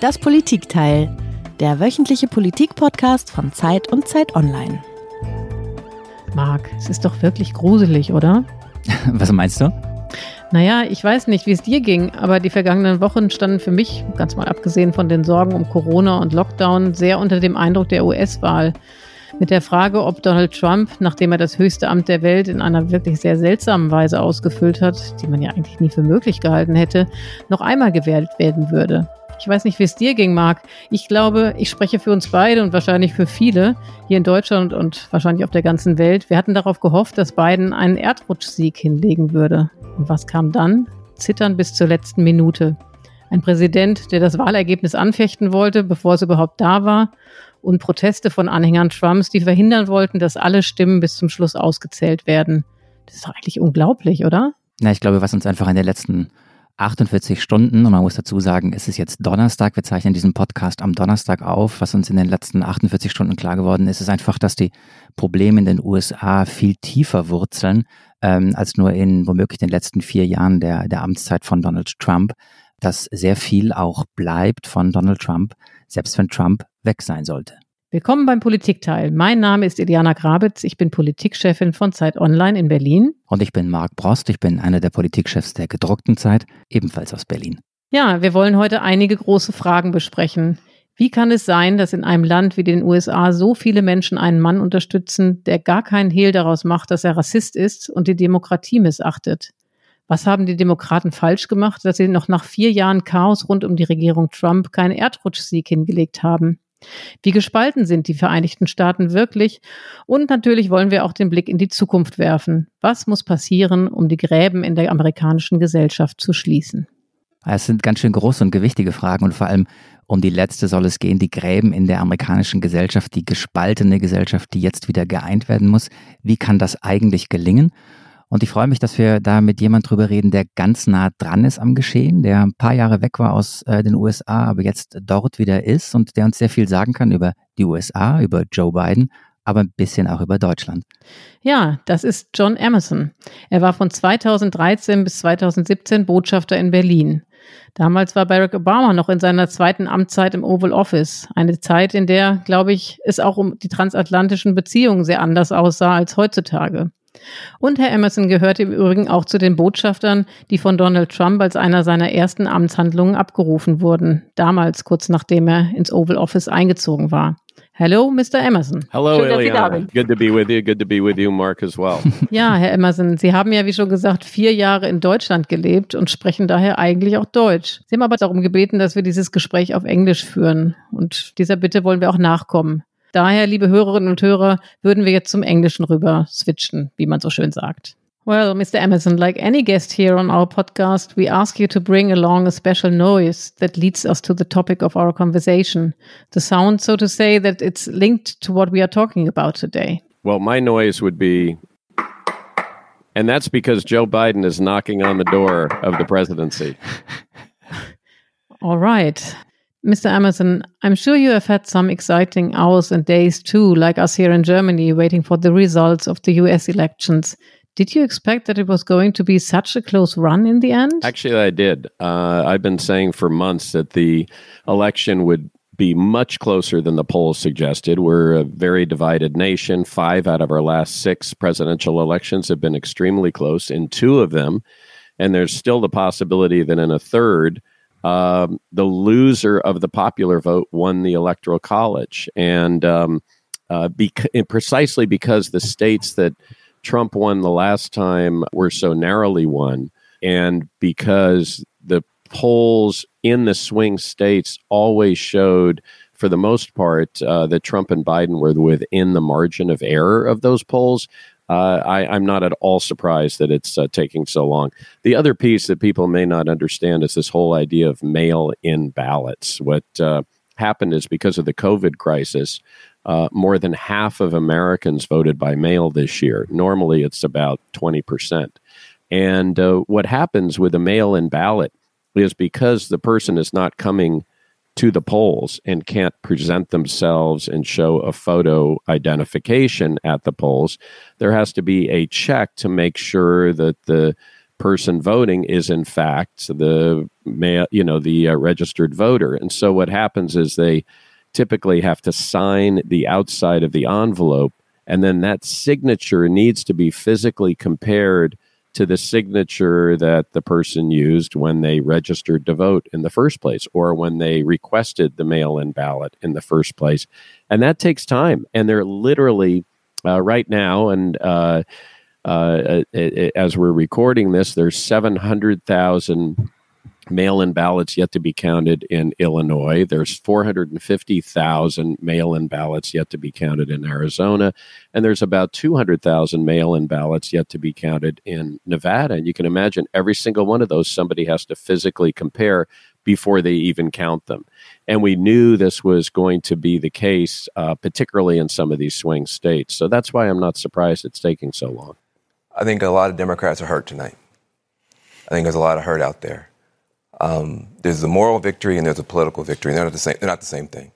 Das Politikteil, der wöchentliche Politikpodcast von Zeit und Zeit Online. Marc, es ist doch wirklich gruselig, oder? Was meinst du? Naja, ich weiß nicht, wie es dir ging, aber die vergangenen Wochen standen für mich, ganz mal abgesehen von den Sorgen um Corona und Lockdown, sehr unter dem Eindruck der US-Wahl. Mit der Frage, ob Donald Trump, nachdem er das höchste Amt der Welt in einer wirklich sehr seltsamen Weise ausgefüllt hat, die man ja eigentlich nie für möglich gehalten hätte, noch einmal gewählt werden würde. Ich weiß nicht, wie es dir ging, Marc. Ich glaube, ich spreche für uns beide und wahrscheinlich für viele hier in Deutschland und wahrscheinlich auf der ganzen Welt. Wir hatten darauf gehofft, dass Biden einen Erdrutschsieg hinlegen würde. Und was kam dann? Zittern bis zur letzten Minute. Ein Präsident, der das Wahlergebnis anfechten wollte, bevor es überhaupt da war. Und Proteste von Anhängern Trumps, die verhindern wollten, dass alle Stimmen bis zum Schluss ausgezählt werden. Das ist doch eigentlich unglaublich, oder? Na, ich glaube, was uns einfach in den letzten 48 Stunden und man muss dazu sagen, es ist jetzt Donnerstag, wir zeichnen diesen Podcast am Donnerstag auf. Was uns in den letzten 48 Stunden klar geworden ist, ist einfach, dass die Probleme in den USA viel tiefer wurzeln ähm, als nur in womöglich den letzten vier Jahren der, der Amtszeit von Donald Trump, dass sehr viel auch bleibt von Donald Trump, selbst wenn Trump weg sein sollte. Willkommen beim Politikteil. Mein Name ist Iliana Grabitz. Ich bin Politikchefin von Zeit Online in Berlin. Und ich bin Marc Brost. Ich bin einer der Politikchefs der gedruckten Zeit, ebenfalls aus Berlin. Ja, wir wollen heute einige große Fragen besprechen. Wie kann es sein, dass in einem Land wie den USA so viele Menschen einen Mann unterstützen, der gar keinen Hehl daraus macht, dass er Rassist ist und die Demokratie missachtet? Was haben die Demokraten falsch gemacht, dass sie noch nach vier Jahren Chaos rund um die Regierung Trump keinen Erdrutschsieg hingelegt haben? Wie gespalten sind die Vereinigten Staaten wirklich? Und natürlich wollen wir auch den Blick in die Zukunft werfen. Was muss passieren, um die Gräben in der amerikanischen Gesellschaft zu schließen? Es sind ganz schön große und gewichtige Fragen und vor allem um die letzte soll es gehen, die Gräben in der amerikanischen Gesellschaft, die gespaltene Gesellschaft, die jetzt wieder geeint werden muss. Wie kann das eigentlich gelingen? Und ich freue mich, dass wir da mit jemand drüber reden, der ganz nah dran ist am Geschehen, der ein paar Jahre weg war aus äh, den USA, aber jetzt dort wieder ist und der uns sehr viel sagen kann über die USA, über Joe Biden, aber ein bisschen auch über Deutschland. Ja, das ist John Emerson. Er war von 2013 bis 2017 Botschafter in Berlin. Damals war Barack Obama noch in seiner zweiten Amtszeit im Oval Office. Eine Zeit, in der, glaube ich, es auch um die transatlantischen Beziehungen sehr anders aussah als heutzutage. Und Herr Emerson gehört im Übrigen auch zu den Botschaftern, die von Donald Trump als einer seiner ersten Amtshandlungen abgerufen wurden, damals kurz nachdem er ins Oval Office eingezogen war. Hello, Mr. Emerson. Hello, Schön, Eliana. Good to be with you. Good to be with you, Mark, as well. ja, Herr Emerson, Sie haben ja, wie schon gesagt, vier Jahre in Deutschland gelebt und sprechen daher eigentlich auch Deutsch. Sie haben aber darum gebeten, dass wir dieses Gespräch auf Englisch führen. Und dieser Bitte wollen wir auch nachkommen. Daher, liebe Hörerinnen und Hörer, würden wir jetzt zum Englischen rüber switchen, wie man so schön sagt. Well, Mr. Emerson, like any guest here on our podcast, we ask you to bring along a special noise that leads us to the topic of our conversation. The sound, so to say, that it's linked to what we are talking about today. Well, my noise would be, and that's because Joe Biden is knocking on the door of the presidency. All right. Mr. Emerson, I'm sure you have had some exciting hours and days too, like us here in Germany, waiting for the results of the US elections. Did you expect that it was going to be such a close run in the end? Actually, I did. Uh, I've been saying for months that the election would be much closer than the polls suggested. We're a very divided nation. Five out of our last six presidential elections have been extremely close in two of them. And there's still the possibility that in a third, um, the loser of the popular vote won the electoral college, and um, uh, bec- precisely because the states that Trump won the last time were so narrowly won, and because the polls in the swing states always showed, for the most part, uh, that Trump and Biden were within the margin of error of those polls uh, I, am not at all surprised that it's uh, taking so long. The other piece that people may not understand is this whole idea of mail in ballots. What uh, happened is because of the COVID crisis, uh, more than half of Americans voted by mail this year. Normally, it's about 20%. And uh, what happens with a mail in ballot is because the person is not coming to the polls and can't present themselves and show a photo identification at the polls, there has to be a check to make sure that the person voting is in fact the you know the uh, registered voter. And so what happens is they typically have to sign the outside of the envelope and then that signature needs to be physically compared to the signature that the person used when they registered to vote in the first place or when they requested the mail in ballot in the first place. And that takes time. And they're literally uh, right now, and uh, uh, as we're recording this, there's 700,000 mail in ballots yet to be counted in Illinois. There's 450,000 mail in ballots yet to be counted in Arizona. And there's about 200,000 mail in ballots yet to be counted in Nevada. And you can imagine every single one of those somebody has to physically compare before they even count them. And we knew this was going to be the case, uh, particularly in some of these swing states. So that's why I'm not surprised it's taking so long. I think a lot of Democrats are hurt tonight. I think there's a lot of hurt out there. Um, there's a moral victory and there's a political victory. They're not the same. They're not the same thing.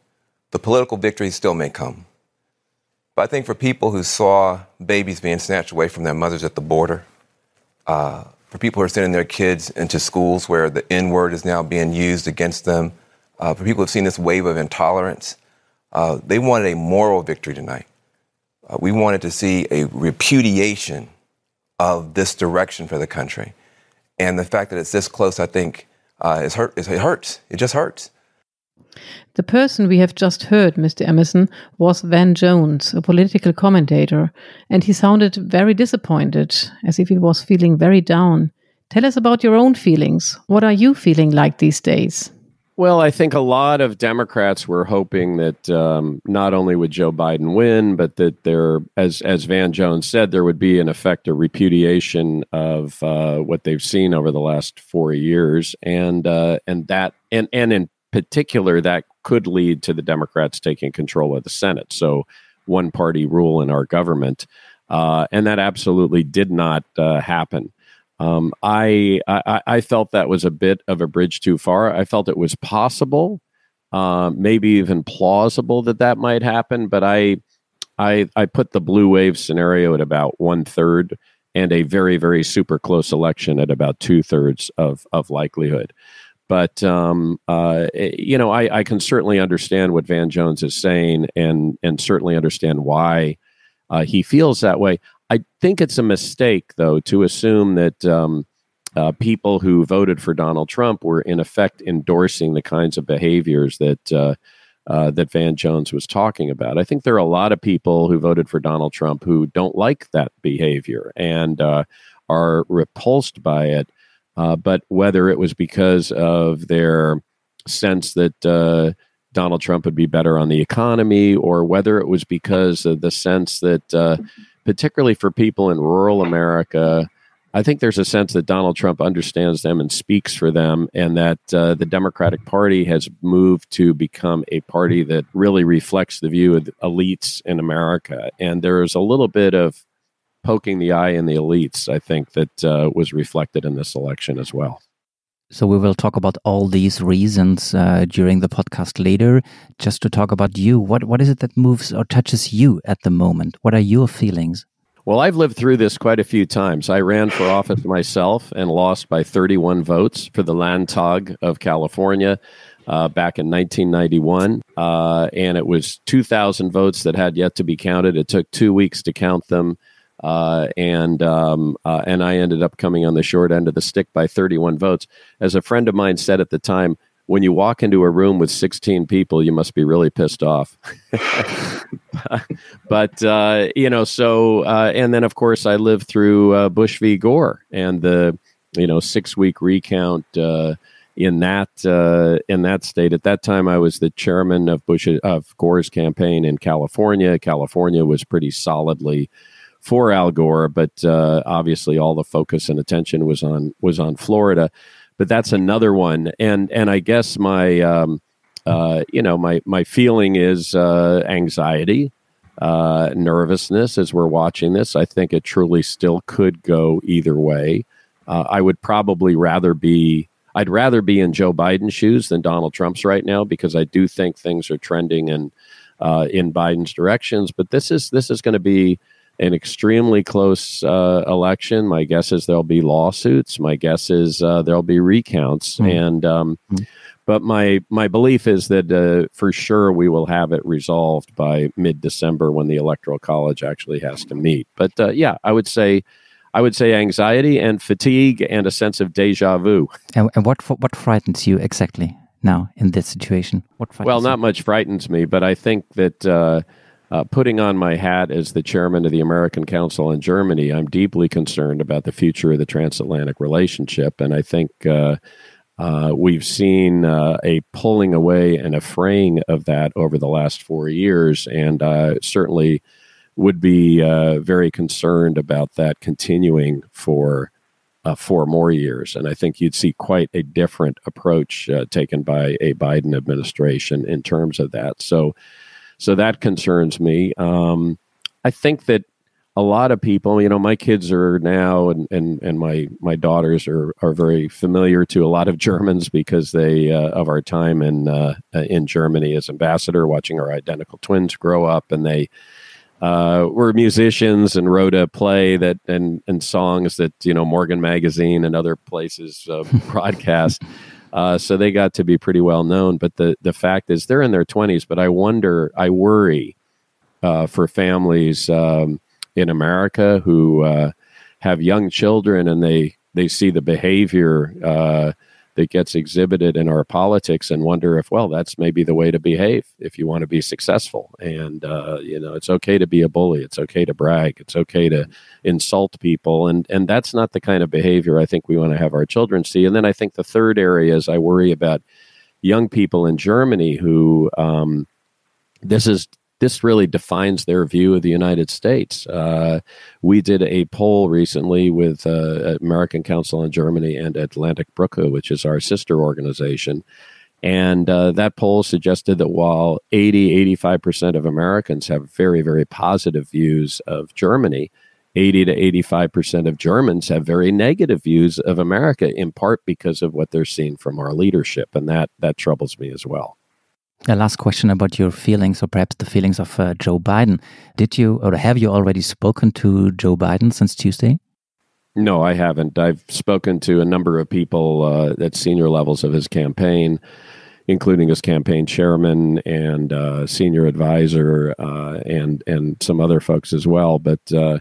The political victory still may come, but I think for people who saw babies being snatched away from their mothers at the border, uh, for people who are sending their kids into schools where the N word is now being used against them, uh, for people who've seen this wave of intolerance, uh, they wanted a moral victory tonight. Uh, we wanted to see a repudiation of this direction for the country. And the fact that it's this close, I think, uh, hurt. It hurts. It just hurts. The person we have just heard, Mr. Emerson, was Van Jones, a political commentator, and he sounded very disappointed, as if he was feeling very down. Tell us about your own feelings. What are you feeling like these days? Well, I think a lot of Democrats were hoping that um, not only would Joe Biden win, but that there, as as Van Jones said, there would be in effect a repudiation of uh, what they've seen over the last four years, and uh, and that and and in particular that could lead to the Democrats taking control of the Senate. So one party rule in our government, uh, and that absolutely did not uh, happen. Um, I, I, I felt that was a bit of a bridge too far. I felt it was possible, uh, maybe even plausible that that might happen. But I I I put the blue wave scenario at about one third, and a very very super close election at about two thirds of of likelihood. But um, uh, eh, you know, I, I can certainly understand what Van Jones is saying, and and certainly understand why uh, he feels that way. I think it's a mistake, though, to assume that um, uh, people who voted for Donald Trump were in effect endorsing the kinds of behaviors that uh, uh, that Van Jones was talking about. I think there are a lot of people who voted for Donald Trump who don't like that behavior and uh, are repulsed by it. Uh, but whether it was because of their sense that uh, Donald Trump would be better on the economy, or whether it was because of the sense that particularly for people in rural America, I think there's a sense that Donald Trump understands them and speaks for them, and that uh, the Democratic Party has moved to become a party that really reflects the view of the elites in America. And there's a little bit of poking the eye in the elites, I think, that uh, was reflected in this election as well. So we will talk about all these reasons uh, during the podcast later. Just to talk about you, what what is it that moves or touches you at the moment? What are your feelings? Well, I've lived through this quite a few times. I ran for office myself and lost by 31 votes for the Landtag of California uh, back in 1991. Uh, and it was 2,000 votes that had yet to be counted. It took two weeks to count them. Uh, and um, uh, and I ended up coming on the short end of the stick by 31 votes. As a friend of mine said at the time, when you walk into a room with 16 people, you must be really pissed off. but uh, you know, so uh, and then of course I lived through uh, Bush v. Gore and the you know six week recount uh, in that in that state. At that time, I was the chairman of Bush of Gore's campaign in California. California was pretty solidly for Al Gore, but uh, obviously all the focus and attention was on was on Florida. But that's another one, and and I guess my um, uh, you know my my feeling is uh, anxiety, uh, nervousness as we're watching this. I think it truly still could go either way. Uh, I would probably rather be. I'd rather be in Joe Biden's shoes than Donald Trump's right now because I do think things are trending in uh, in Biden's directions. But this is this is going to be an extremely close uh, election. My guess is there'll be lawsuits. My guess is uh, there'll be recounts, mm. and um, mm. but my my belief is that uh, for sure we will have it resolved by mid December when the electoral college actually has to meet. But uh, yeah, I would say. I would say anxiety and fatigue and a sense of deja vu. And, and what what frightens you exactly now in this situation? What well, not you? much frightens me, but I think that uh, uh, putting on my hat as the chairman of the American Council on Germany, I'm deeply concerned about the future of the transatlantic relationship. And I think uh, uh, we've seen uh, a pulling away and a fraying of that over the last four years. And uh, certainly would be uh, very concerned about that continuing for. four more years. And I think you'd see quite a different approach taken by a Biden administration in terms of that. So, so that concerns me. Um, I think that a lot of people, you know, my kids are now and, and, and my, my daughters are, are very familiar to a lot of Germans because they, uh, of our time in, uh, in Germany as ambassador, watching our identical twins grow up and they, uh, were musicians and wrote a play that and and songs that you know Morgenmagazin and other places uh, broadcast. Uh, so they got to be pretty well known. But the, the fact is, they're in their 20s. But I wonder, I worry uh, for families um, in America who uh, have young children and they, they see the behavior uh, that gets exhibited in our politics and wonder if, well, that's maybe the way to behave if you want to be successful. And, uh, you know, it's okay to be a bully. It's okay to brag. It's okay to insult people. And, and that's not the kind of behavior I think we want to have our children see. And then I think the third area is I worry about young people in Germany who, um, this is this really defines their view of the United States. Uh, we did a poll recently with uh, American Council on Germany and Atlantik-Brücke, which is our sister organization. And uh, that poll suggested that while 80, 85% of Americans have very, very positive views of Germany, 80 to 85% of Germans have very negative views of America, in part because of what they're seeing from our leadership. And that, that troubles me as well. A last question about your feelings, or perhaps the feelings of uh, Joe Biden. Did you, or have you already spoken to Joe Biden since Tuesday? No, I haven't. I've spoken to a number of people uh, at senior levels of his campaign, including his campaign chairman and uh, senior advisor, uh, and and some other folks as well. But uh,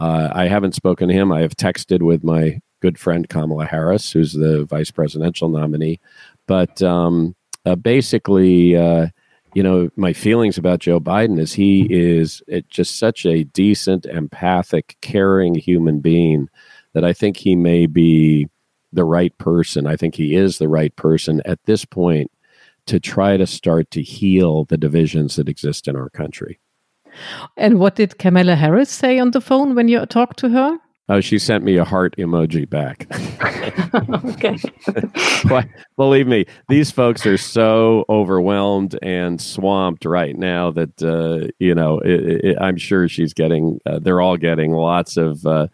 uh, I haven't spoken to him. I have texted with my good friend Kamala Harris, who's the vice presidential nominee. But um, uh, basically, uh, you know, my feelings about Joe Biden is he is just such a decent, empathic, caring human being that I think he may be the right person. I think he is the right person at this point to try to start to heal the divisions that exist in our country. And what did Kamala Harris say on the phone when you talked to her? Oh, she sent me a heart emoji back. okay. Believe me, these folks are so overwhelmed and swamped right now that uh, you know. It, it, I'm sure she's getting. Uh, they're all getting lots of uh,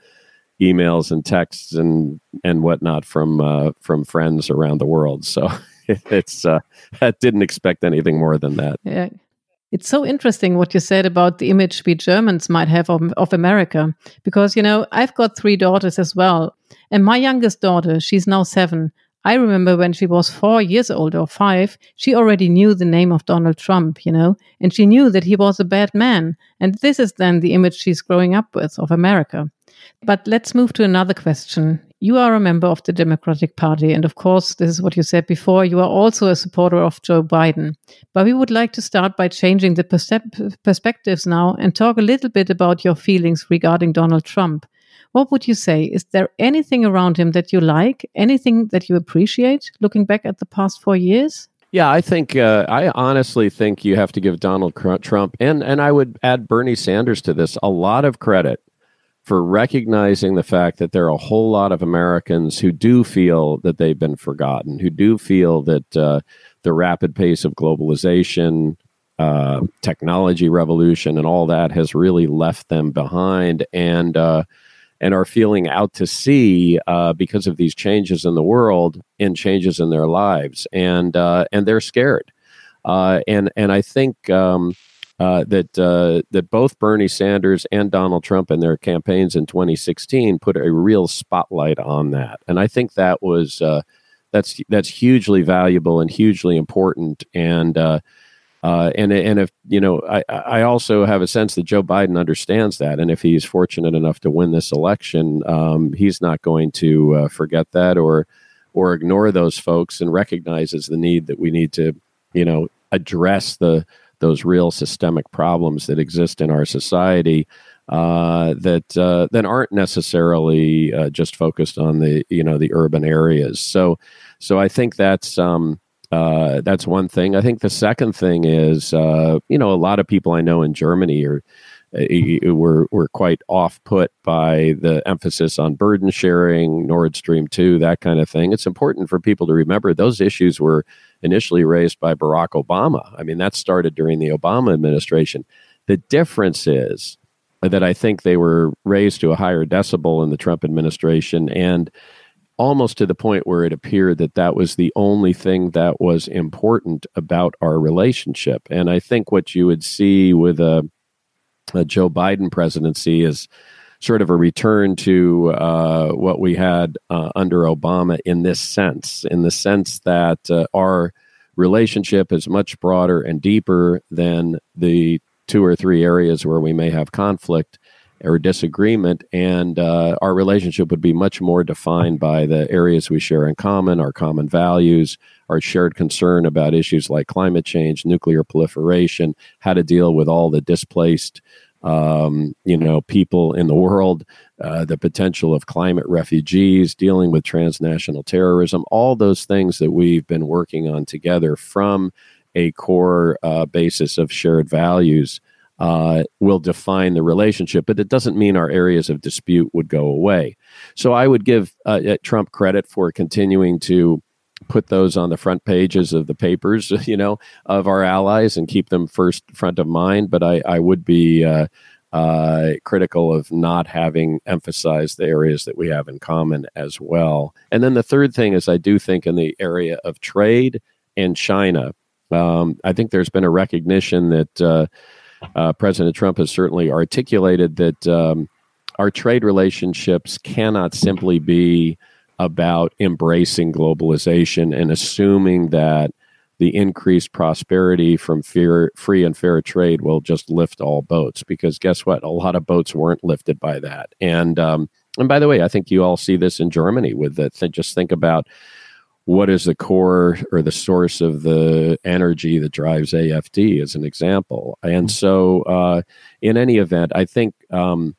emails and texts and and whatnot from uh, from friends around the world. So it's. Uh, I didn't expect anything more than that. Yeah. It's so interesting what you said about the image we Germans might have of, of, America. Because, you know, I've got three daughters as well. And my youngest daughter, she's now seven. I remember when she was four years old or five, she already knew the name of Donald Trump, you know, and she knew that he was a bad man. And this is then the image she's growing up with of America. But let's move to another question. You are a member of the Democratic Party, and of course, this is what you said before. You are also a supporter of Joe Biden. But we would like to start by changing the perspectives now and talk a little bit about your feelings regarding Donald Trump. What would you say? Is there anything around him that you like? Anything that you appreciate looking back at the past four years? Yeah, I think uh, I honestly think you have to give Donald Trump and and I would add Bernie Sanders to this a lot of credit for recognizing the fact that there are a whole lot of Americans who do feel that they've been forgotten, who do feel that uh, the rapid pace of globalization, uh, technology revolution, and all that has really left them behind, and uh, and are feeling out to sea uh, because of these changes in the world and changes in their lives, and uh, and they're scared, uh, and and I think. Um, uh, that uh, that both Bernie Sanders and Donald Trump in their campaigns in 2016 put a real spotlight on that, and I think that was uh, that's that's hugely valuable and hugely important. And uh, uh, and and if you know, I I also have a sense that Joe Biden understands that, and if he's fortunate enough to win this election, um, he's not going to forget that or or ignore those folks, and recognizes the need that we need to you know address the those real systemic problems that exist in our society uh, that uh, that aren't necessarily uh, just focused on the you know the urban areas. So so I think that's um, uh, that's one thing. I think the second thing is uh, you know a lot of people I know in Germany are uh, were were quite off put by the emphasis on burden sharing, Nord Stream two, that kind of thing. It's important for people to remember those issues were initially raised by Barack Obama. I mean, that started during the Obama administration. The difference is that I think they were raised to a higher decibel in the Trump administration and almost to the point where it appeared that that was the only thing that was important about our relationship. And I think what you would see with a, a Joe Biden presidency is sort of a return to uh, what we had uh, under Obama in this sense, in the sense that uh, our relationship is much broader and deeper than the two or three areas where we may have conflict or disagreement, and uh, our relationship would be much more defined by the areas we share in common, our common values, our shared concern about issues like climate change, nuclear proliferation, how to deal with all the displaced um, you know, people in the world, uh, the potential of climate refugees, dealing with transnational terrorism, all those things that we've been working on together from a core uh, basis of shared values uh, will define the relationship, but it doesn't mean our areas of dispute would go away. So I would give uh, Trump credit for continuing to put those on the front pages of the papers, you know, of our allies and keep them first front of mind. But I, I would be uh, uh, critical of not having emphasized the areas that we have in common as well. And then the third thing is, I do think in the area of trade and China, um, I think there's been a recognition that uh, uh President Trump has certainly articulated that um, our trade relationships cannot simply be about embracing globalization and assuming that the increased prosperity from fear, free and fair trade will just lift all boats. Because guess what? A lot of boats weren't lifted by that. And um, and by the way, I think you all see this in Germany with that. Th- just think about what is the core or the source of the energy that drives AFD, as an example. And so, uh, in any event, I think um,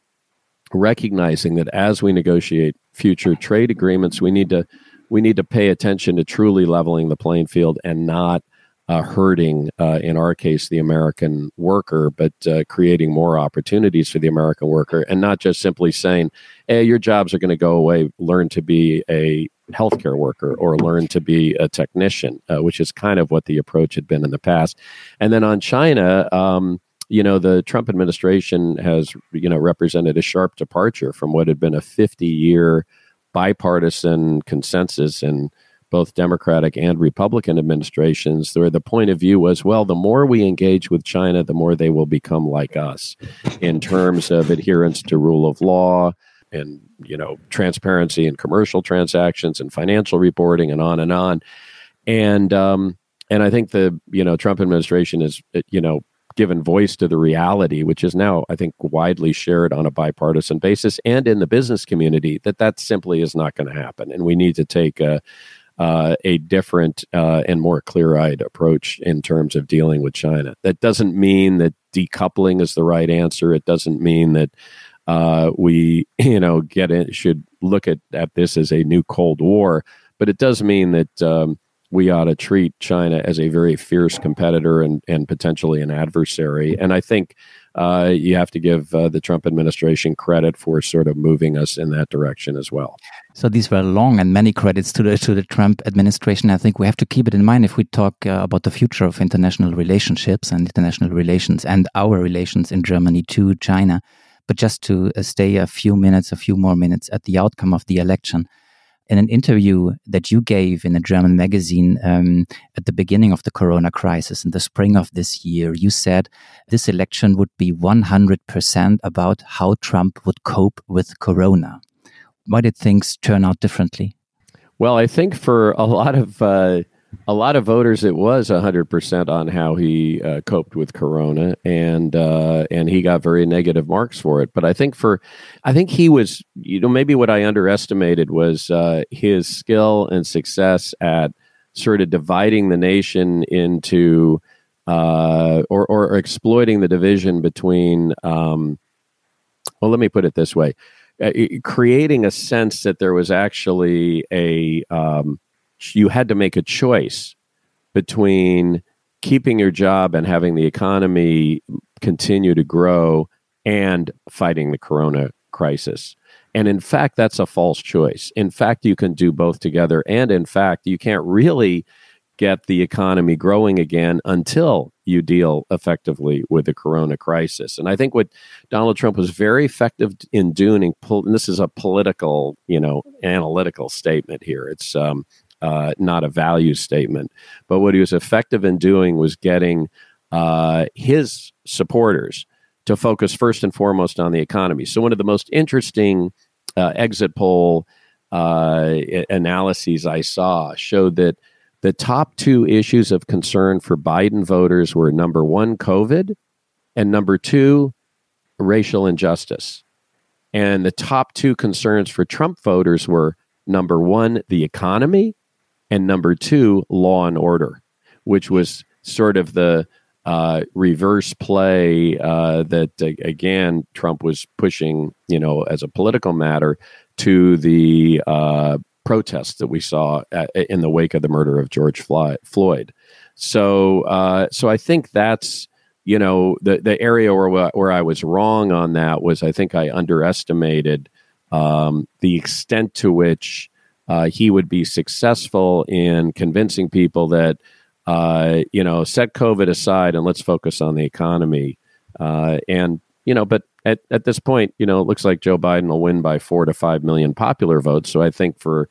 recognizing that as we negotiate future trade agreements, we need to we need to pay attention to truly leveling the playing field and not uh, hurting, uh, in our case, the American worker, but uh, creating more opportunities for the American worker, and not just simply saying, "Hey, your jobs are going to go away. Learn to be a healthcare worker or learn to be a technician," uh, which is kind of what the approach had been in the past. And then on China. Um, you know the Trump administration has you know represented a sharp departure from what had been a 50 year bipartisan consensus in both Democratic and Republican administrations, where the point of view was, well, the more we engage with China, the more they will become like us in terms of adherence to rule of law and you know transparency in commercial transactions and financial reporting and on and on. And um, and I think the you know Trump administration is you know given voice to the reality, which is now, I think, widely shared on a bipartisan basis and in the business community, that that simply is not going to happen. And we need to take a, uh, a different uh, and more clear eyed approach in terms of dealing with China. That doesn't mean that decoupling is the right answer. It doesn't mean that uh, we, you know, get in, should look at, at this as a new Cold War, but it does mean that. Um, we ought to treat China as a very fierce competitor and, and potentially an adversary. And I think uh, you have to give uh, the Trump administration credit for sort of moving us in that direction as well. So these were long and many credits to the to the Trump administration. I think we have to keep it in mind if we talk uh, about the future of international relationships and international relations and our relations in Germany to China. But just to uh, stay a few minutes, a few more minutes at the outcome of the election in an interview that you gave in a German magazine um, at the beginning of the corona crisis in the spring of this year, you said this election would be 100% about how Trump would cope with corona. Why did things turn out differently? Well, I think for a lot of uh, a lot of voters, it was hundred percent on how he uh, coped with Corona, and uh, and he got very negative marks for it. But I think for, I think he was, you know, maybe what I underestimated was uh, his skill and success at sort of dividing the nation into, uh, or or exploiting the division between. Um, well, let me put it this way: uh, creating a sense that there was actually a um, you had to make a choice between keeping your job and having the economy continue to grow and fighting the corona crisis. And in fact, that's a false choice. In fact, you can do both together. And in fact, you can't really get the economy growing again until you deal effectively with the corona crisis. And I think what Donald Trump was very effective in doing, and this is a political, you know, analytical statement here. It's um, uh, not a value statement. But what he was effective in doing was getting uh, his supporters to focus first and foremost on the economy. So, one of the most interesting uh, exit poll uh, analyses I saw showed that the top two issues of concern for Biden voters were number one, COVID, and number two, racial injustice. And the top two concerns for Trump voters were number one, the economy, and number two, Law and Order, which was sort of the uh, reverse play uh, that uh, again Trump was pushing, you know, as a political matter to the uh, protests that we saw at, in the wake of the murder of George Floyd. So, uh, so I think that's you know the the area where where I was wrong on that was I think I underestimated um, the extent to which uh, he would be successful in convincing people that, uh, you know, set COVID aside and let's focus on the economy. Uh, and, you know, but at, at this point, you know, it looks like Joe Biden will win by four to five million popular votes. So I think for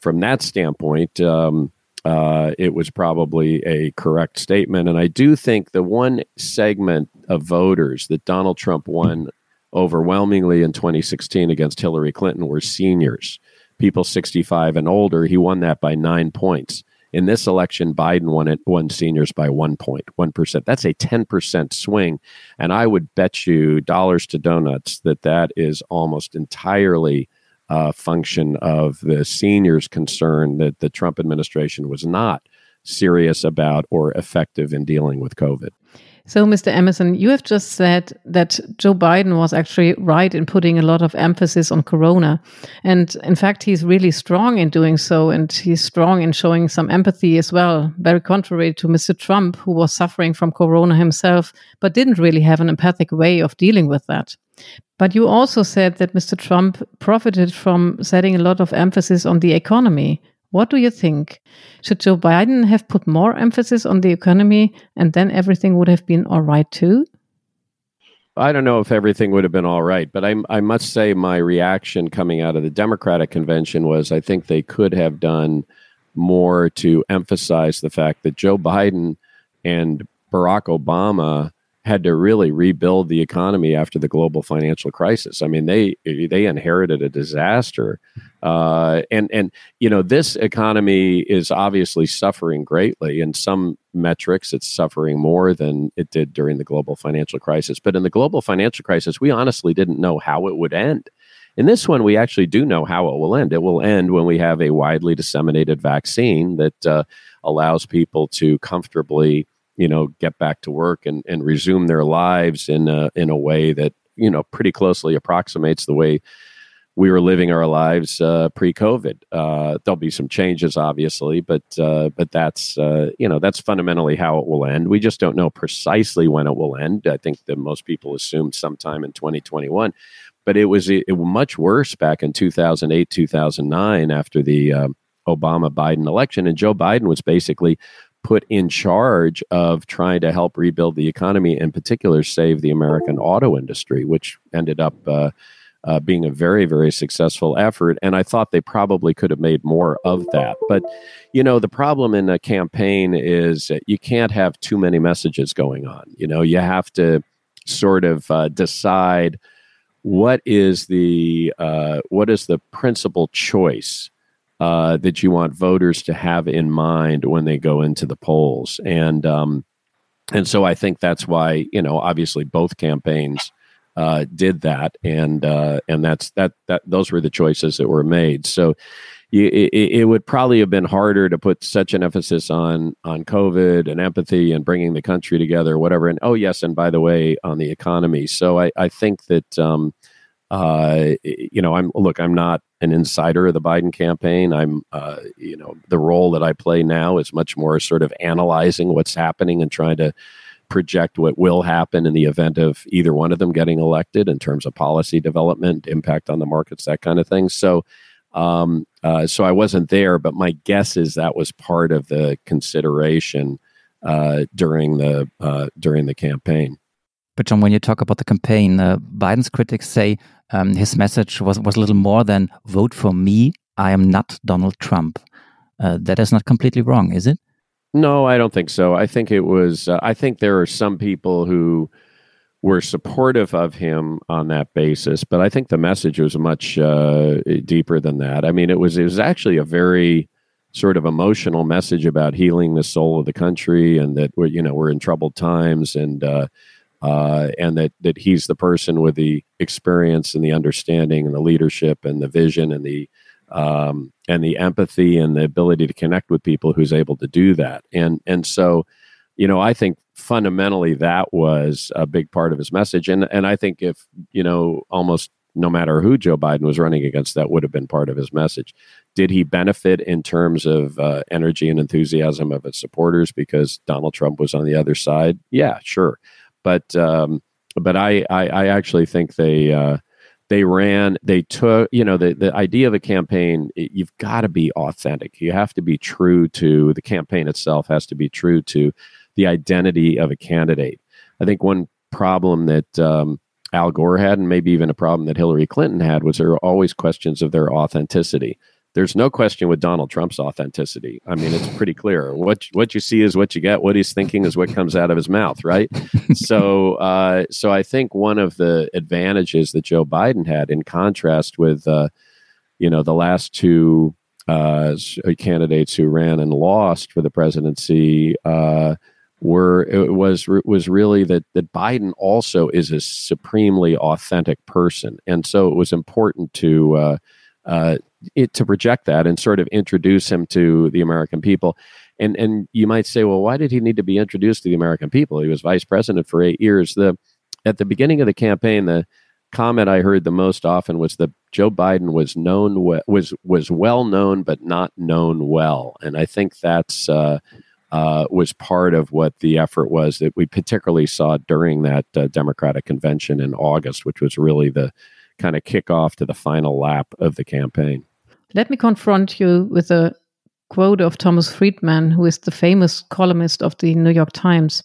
from that standpoint, um, uh, it was probably a correct statement. And I do think the one segment of voters that Donald Trump won overwhelmingly in 2016 against Hillary Clinton were seniors people 65 and older. He won that by nine points. In this election, Biden won it won seniors by one point, one percent. That's a ten percent swing, and I would bet you dollars to donuts that that is almost entirely a function of the seniors' concern that the Trump administration was not serious about or effective in dealing with COVID. So, Mr. Emerson, you have just said that Joe Biden was actually right in putting a lot of emphasis on corona. And in fact, he's really strong in doing so. And he's strong in showing some empathy as well, very contrary to Mr. Trump, who was suffering from corona himself, but didn't really have an empathic way of dealing with that. But you also said that Mr. Trump profited from setting a lot of emphasis on the economy. What do you think? Should Joe Biden have put more emphasis on the economy and then everything would have been all right too? I don't know if everything would have been all right, but I, I must say my reaction coming out of the Democratic convention was I think they could have done more to emphasize the fact that Joe Biden and Barack Obama had to really rebuild the economy after the global financial crisis. I mean, they they inherited a disaster, uh, and and you know this economy is obviously suffering greatly. In some metrics, it's suffering more than it did during the global financial crisis. But in the global financial crisis, we honestly didn't know how it would end. In this one, we actually do know how it will end. It will end when we have a widely disseminated vaccine that uh, allows people to comfortably you know get back to work and, and resume their lives in a, in a way that you know pretty closely approximates the way we were living our lives uh, pre-COVID. Uh, there'll be some changes, obviously, but uh, but that's uh, you know that's fundamentally how it will end. We just don't know precisely when it will end. I think that most people assumed sometime in 2021, but it was it, it much worse back in 2008, 2009 after the um, Obama Biden election, and Joe Biden was basically put in charge of trying to help rebuild the economy, in particular, save the American auto industry, which ended up uh, uh, being a very, very successful effort. And I thought they probably could have made more of that. But, you know, the problem in a campaign is you can't have too many messages going on. You know, you have to sort of uh, decide what is the uh, what is the principal choice uh, that you want voters to have in mind when they go into the polls, and um, and so I think that's why you know obviously both campaigns uh, did that, and uh, and that's that that those were the choices that were made. So it, it, would probably have been harder to put such an emphasis on on COVID and empathy and bringing the country together, whatever. And oh yes, and by the way, on the economy. So I, I think that um, uh, you know I'm look I'm not an insider of the Biden campaign. I'm uh, you know the role that I play now is much more sort of analyzing what's happening and trying to project what will happen in the event of either one of them getting elected in terms of policy development, impact on the markets, that kind of thing. So, um, uh, so I wasn't there, but my guess is that was part of the consideration uh, during the uh, during the campaign. But John, when you talk about the campaign, uh, Biden's critics say um, his message was was a little more than "vote for me." I am not Donald Trump. Uh, that is not completely wrong, is it? No, I don't think so. I think it was. Uh, I think there are some people who were supportive of him on that basis, but I think the message was much uh, deeper than that. I mean, it was it was actually a very sort of emotional message about healing the soul of the country and that we're you know we're in troubled times and uh, uh, and that that he's the person with the experience and the understanding and the leadership and the vision and the um, and the empathy and the ability to connect with people who's able to do that. And and so, you know, I think fundamentally that was a big part of his message. And and I think if you know almost no matter who Joe Biden was running against, that would have been part of his message. Did he benefit in terms of uh, energy and enthusiasm of his supporters because Donald Trump was on the other side? Yeah, sure. But um, but I, I, I actually think they uh, they ran they took you know the, the idea of a campaign it, you've got to be authentic. You have to be true to the campaign itself has to be true to the identity of a candidate. I think one problem that um, al gore had and maybe even a problem that hillary clinton had was there were always questions of their authenticity there's no question with Donald Trump's authenticity. I mean, it's pretty clear. What what you see is what you get. What he's thinking is what comes out of his mouth, right? so, uh, so I think one of the advantages that Joe Biden had, in contrast with, uh, you know, the last two uh, candidates who ran and lost for the presidency, uh, were it was was really that that Biden also is a supremely authentic person, and so it was important to uh, uh, it, to project that and sort of introduce him to the American people. And and you might say, well, why did he need to be introduced to the American people? He was vice president for eight years. The at the beginning of the campaign, the comment I heard the most often was that Joe Biden was known was was well known but not known well, and I think that's uh, uh, was part of what the effort was that we particularly saw during that uh, Democratic convention in August, which was really the kind of kickoff to the final lap of the campaign. Let me confront you with a quote of Thomas Friedman, who is the famous columnist of the New York Times.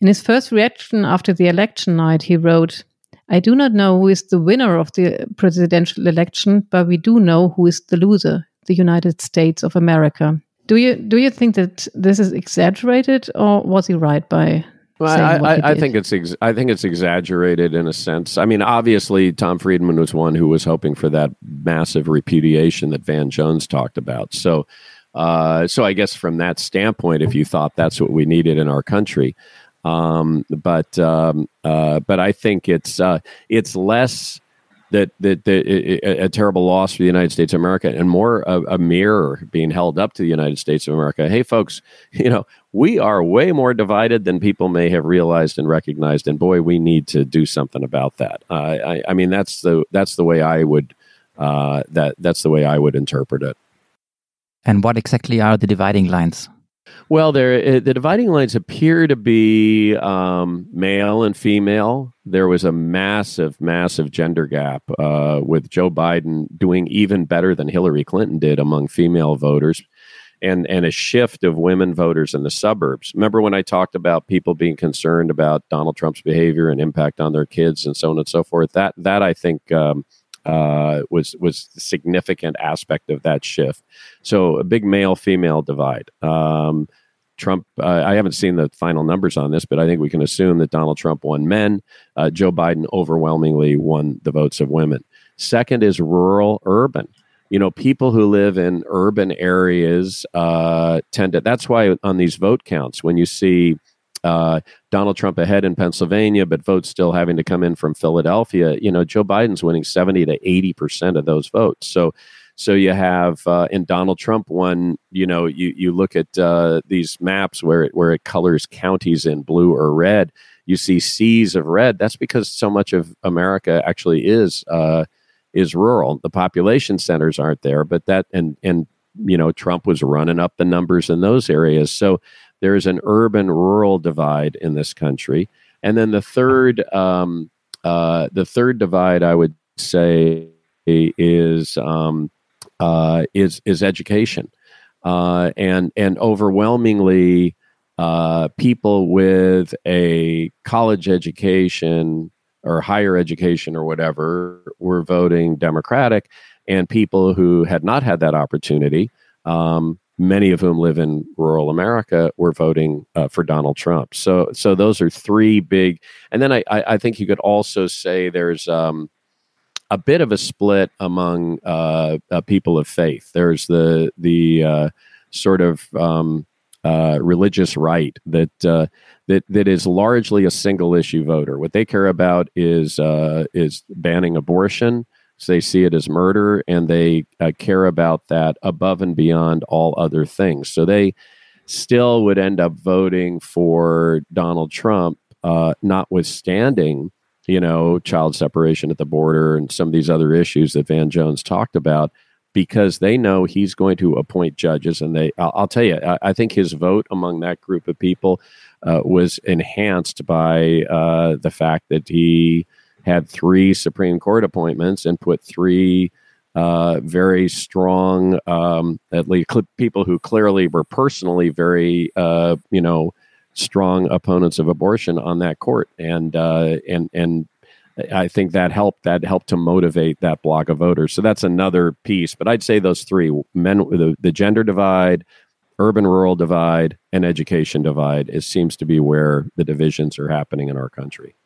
In his first reaction after the election night, he wrote, I do not know who is the winner of the presidential election, but we do know who is the loser, the United States of America. Do you do you think that this is exaggerated, or was he right by well, I, I, I, think it's ex- I think it's exaggerated in a sense. I mean, obviously, Tom Friedman was one who was hoping for that massive repudiation that Van Jones talked about. So, uh, so I guess from that standpoint, if you thought that's what we needed in our country, um, but um, uh, but I think it's uh, it's less that that, that a, terrible loss for the United States of America, and more a, a, mirror being held up to the United States of America. Hey, folks, you know we are way more divided than people may have realized and recognized, and boy, we need to do something about that. Uh, I, I, mean, that's the that's the way I would uh, that that's the way I would interpret it. And what exactly are the dividing lines? Well, there the dividing lines appear to be um, male and female. There was a massive, massive gender gap uh, with Joe Biden doing even better than Hillary Clinton did among female voters. and and a shift of women voters in the suburbs. Remember when I talked about people being concerned about Donald Trump's behavior and impact on their kids and so on and so forth. That that I think um, uh, was was significant aspect of that shift. So a big male female divide. Um, Trump, uh, I haven't seen the final numbers on this, but I think we can assume that Donald Trump won men. Uh, Joe Biden overwhelmingly won the votes of women. Second is rural urban you know, people who live in urban areas uh, tend to. That's why on these vote counts, when you see uh, Donald Trump ahead in Pennsylvania, but votes still having to come in from Philadelphia, you know, Joe Biden's winning seventy to eighty percent of those votes. So, so you have uh, in Donald Trump one, you know, you you look at uh, these maps where it where it colors counties in blue or red. You see seas of red. That's because so much of America actually is uh, is rural. The population centers aren't there, but that and and you know Trump was running up the numbers in those areas. So there is an urban rural divide in this country, and then the third um, uh, the third divide I would say is um, uh, is is education, uh, and and overwhelmingly. Uh, people with a college education or higher education or whatever were voting Democratic, and people who had not had that opportunity, um, many of whom live in rural America, were voting uh, for Donald Trump. So, so those are three big. And then I, I, I think you could also say there's um, a bit of a split among uh, uh, people of faith. There's the the uh, sort of um, uh, religious right that uh, that that is largely a single issue voter. What they care about is is banning abortion. So they see it as murder, and they uh, care about that above and beyond all other things. So they still would end up voting for Donald Trump, uh, notwithstanding you know child separation at the border and some of these other issues that Van Jones talked about because they know he's going to appoint judges. And they, I'll, I'll tell you, I, I, think his vote among that group of people uh, was enhanced by uh, the fact that he had three Supreme Court appointments and put three uh, very strong, um, at least cl- people who clearly were personally very, uh, you know, strong opponents of abortion on that court, and uh, and and I think that helped. That helped to motivate that block of voters. So that's another piece. But I'd say those three: men, the, the gender divide, urban rural divide, and education divide. It seems to be where the divisions are happening in our country.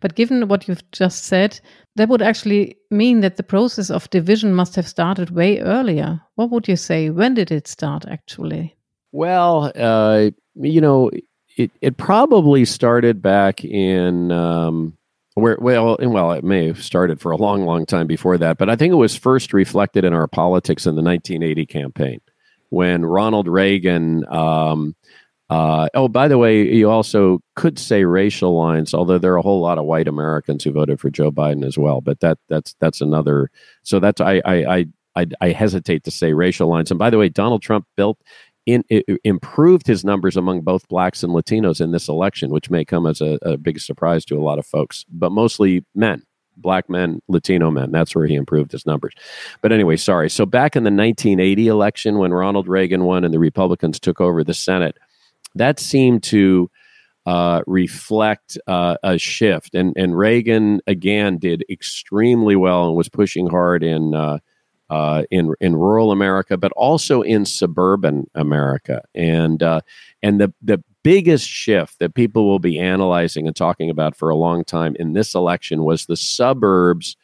But given what you've just said, that would actually mean that the process of division must have started way earlier. What would you say? When did it start, actually? Well, uh, you know, it, it probably started back in um, where, well, well, it may have started for a long, long time before that, but I think it was first reflected in our politics in the 1980 campaign when Ronald Reagan. Um, uh, oh, by the way, you also could say racial lines, although there are a whole lot of white Americans who voted for Joe Biden as well. But that that's that's another. So that's I I I I, hesitate to say racial lines. And by the way, Donald Trump built in, improved his numbers among both blacks and Latinos in this election, which may come as a, a big surprise to a lot of folks, but mostly men black men, Latino men. That's where he improved his numbers. But anyway, sorry. So back in the 1980 election, when Ronald Reagan won and the Republicans took over the Senate, that seemed to uh, reflect uh, a shift. And and Reagan again did extremely well and was pushing hard in uh, uh, in in rural America, but also in suburban America. And uh, and the the biggest shift that people will be analyzing and talking about for a long time in this election was the suburbs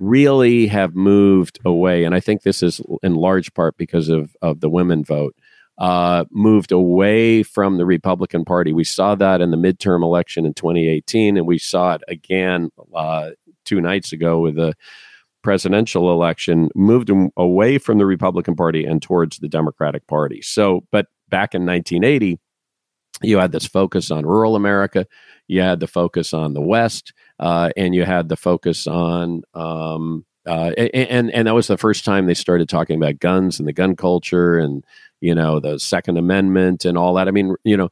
really have moved away, and I think this is in large part because of of the women vote. Uh, moved away from the Republican Party. We saw that in the midterm election in 2018, and we saw it again uh, two nights ago with the presidential election moved away from the Republican Party and towards the Democratic Party. So, but back in 1980, you had this focus on rural America, you had the focus on the West, uh, and you had the focus on. Um, uh, and and that was the first time they started talking about guns and the gun culture and you know the Second Amendment and all that. I mean, you know,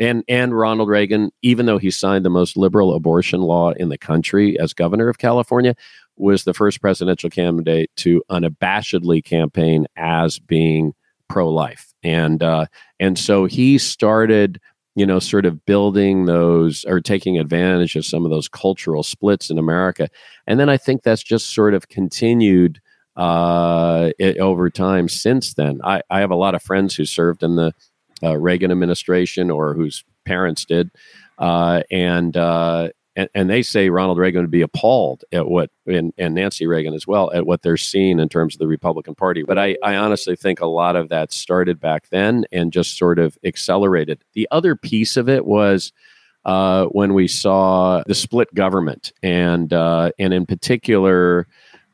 and and Ronald Reagan, even though he signed the most liberal abortion law in the country as governor of California, was the first presidential candidate to unabashedly campaign as being pro life. and uh, and so he started you know, sort of building those or taking advantage of some of those cultural splits in America. And then I think that's just sort of continued uh, it, over time since then. I, I, have a lot of friends who served in the uh, Reagan administration or whose parents did. Uh, and uh, and, and they say Ronald Reagan would be appalled at what and, and Nancy Reagan as well at what they're seeing in terms of the Republican Party. But I, I honestly think a lot of that started back then and just sort of accelerated. The other piece of it was uh, when we saw the split government and uh, and in particular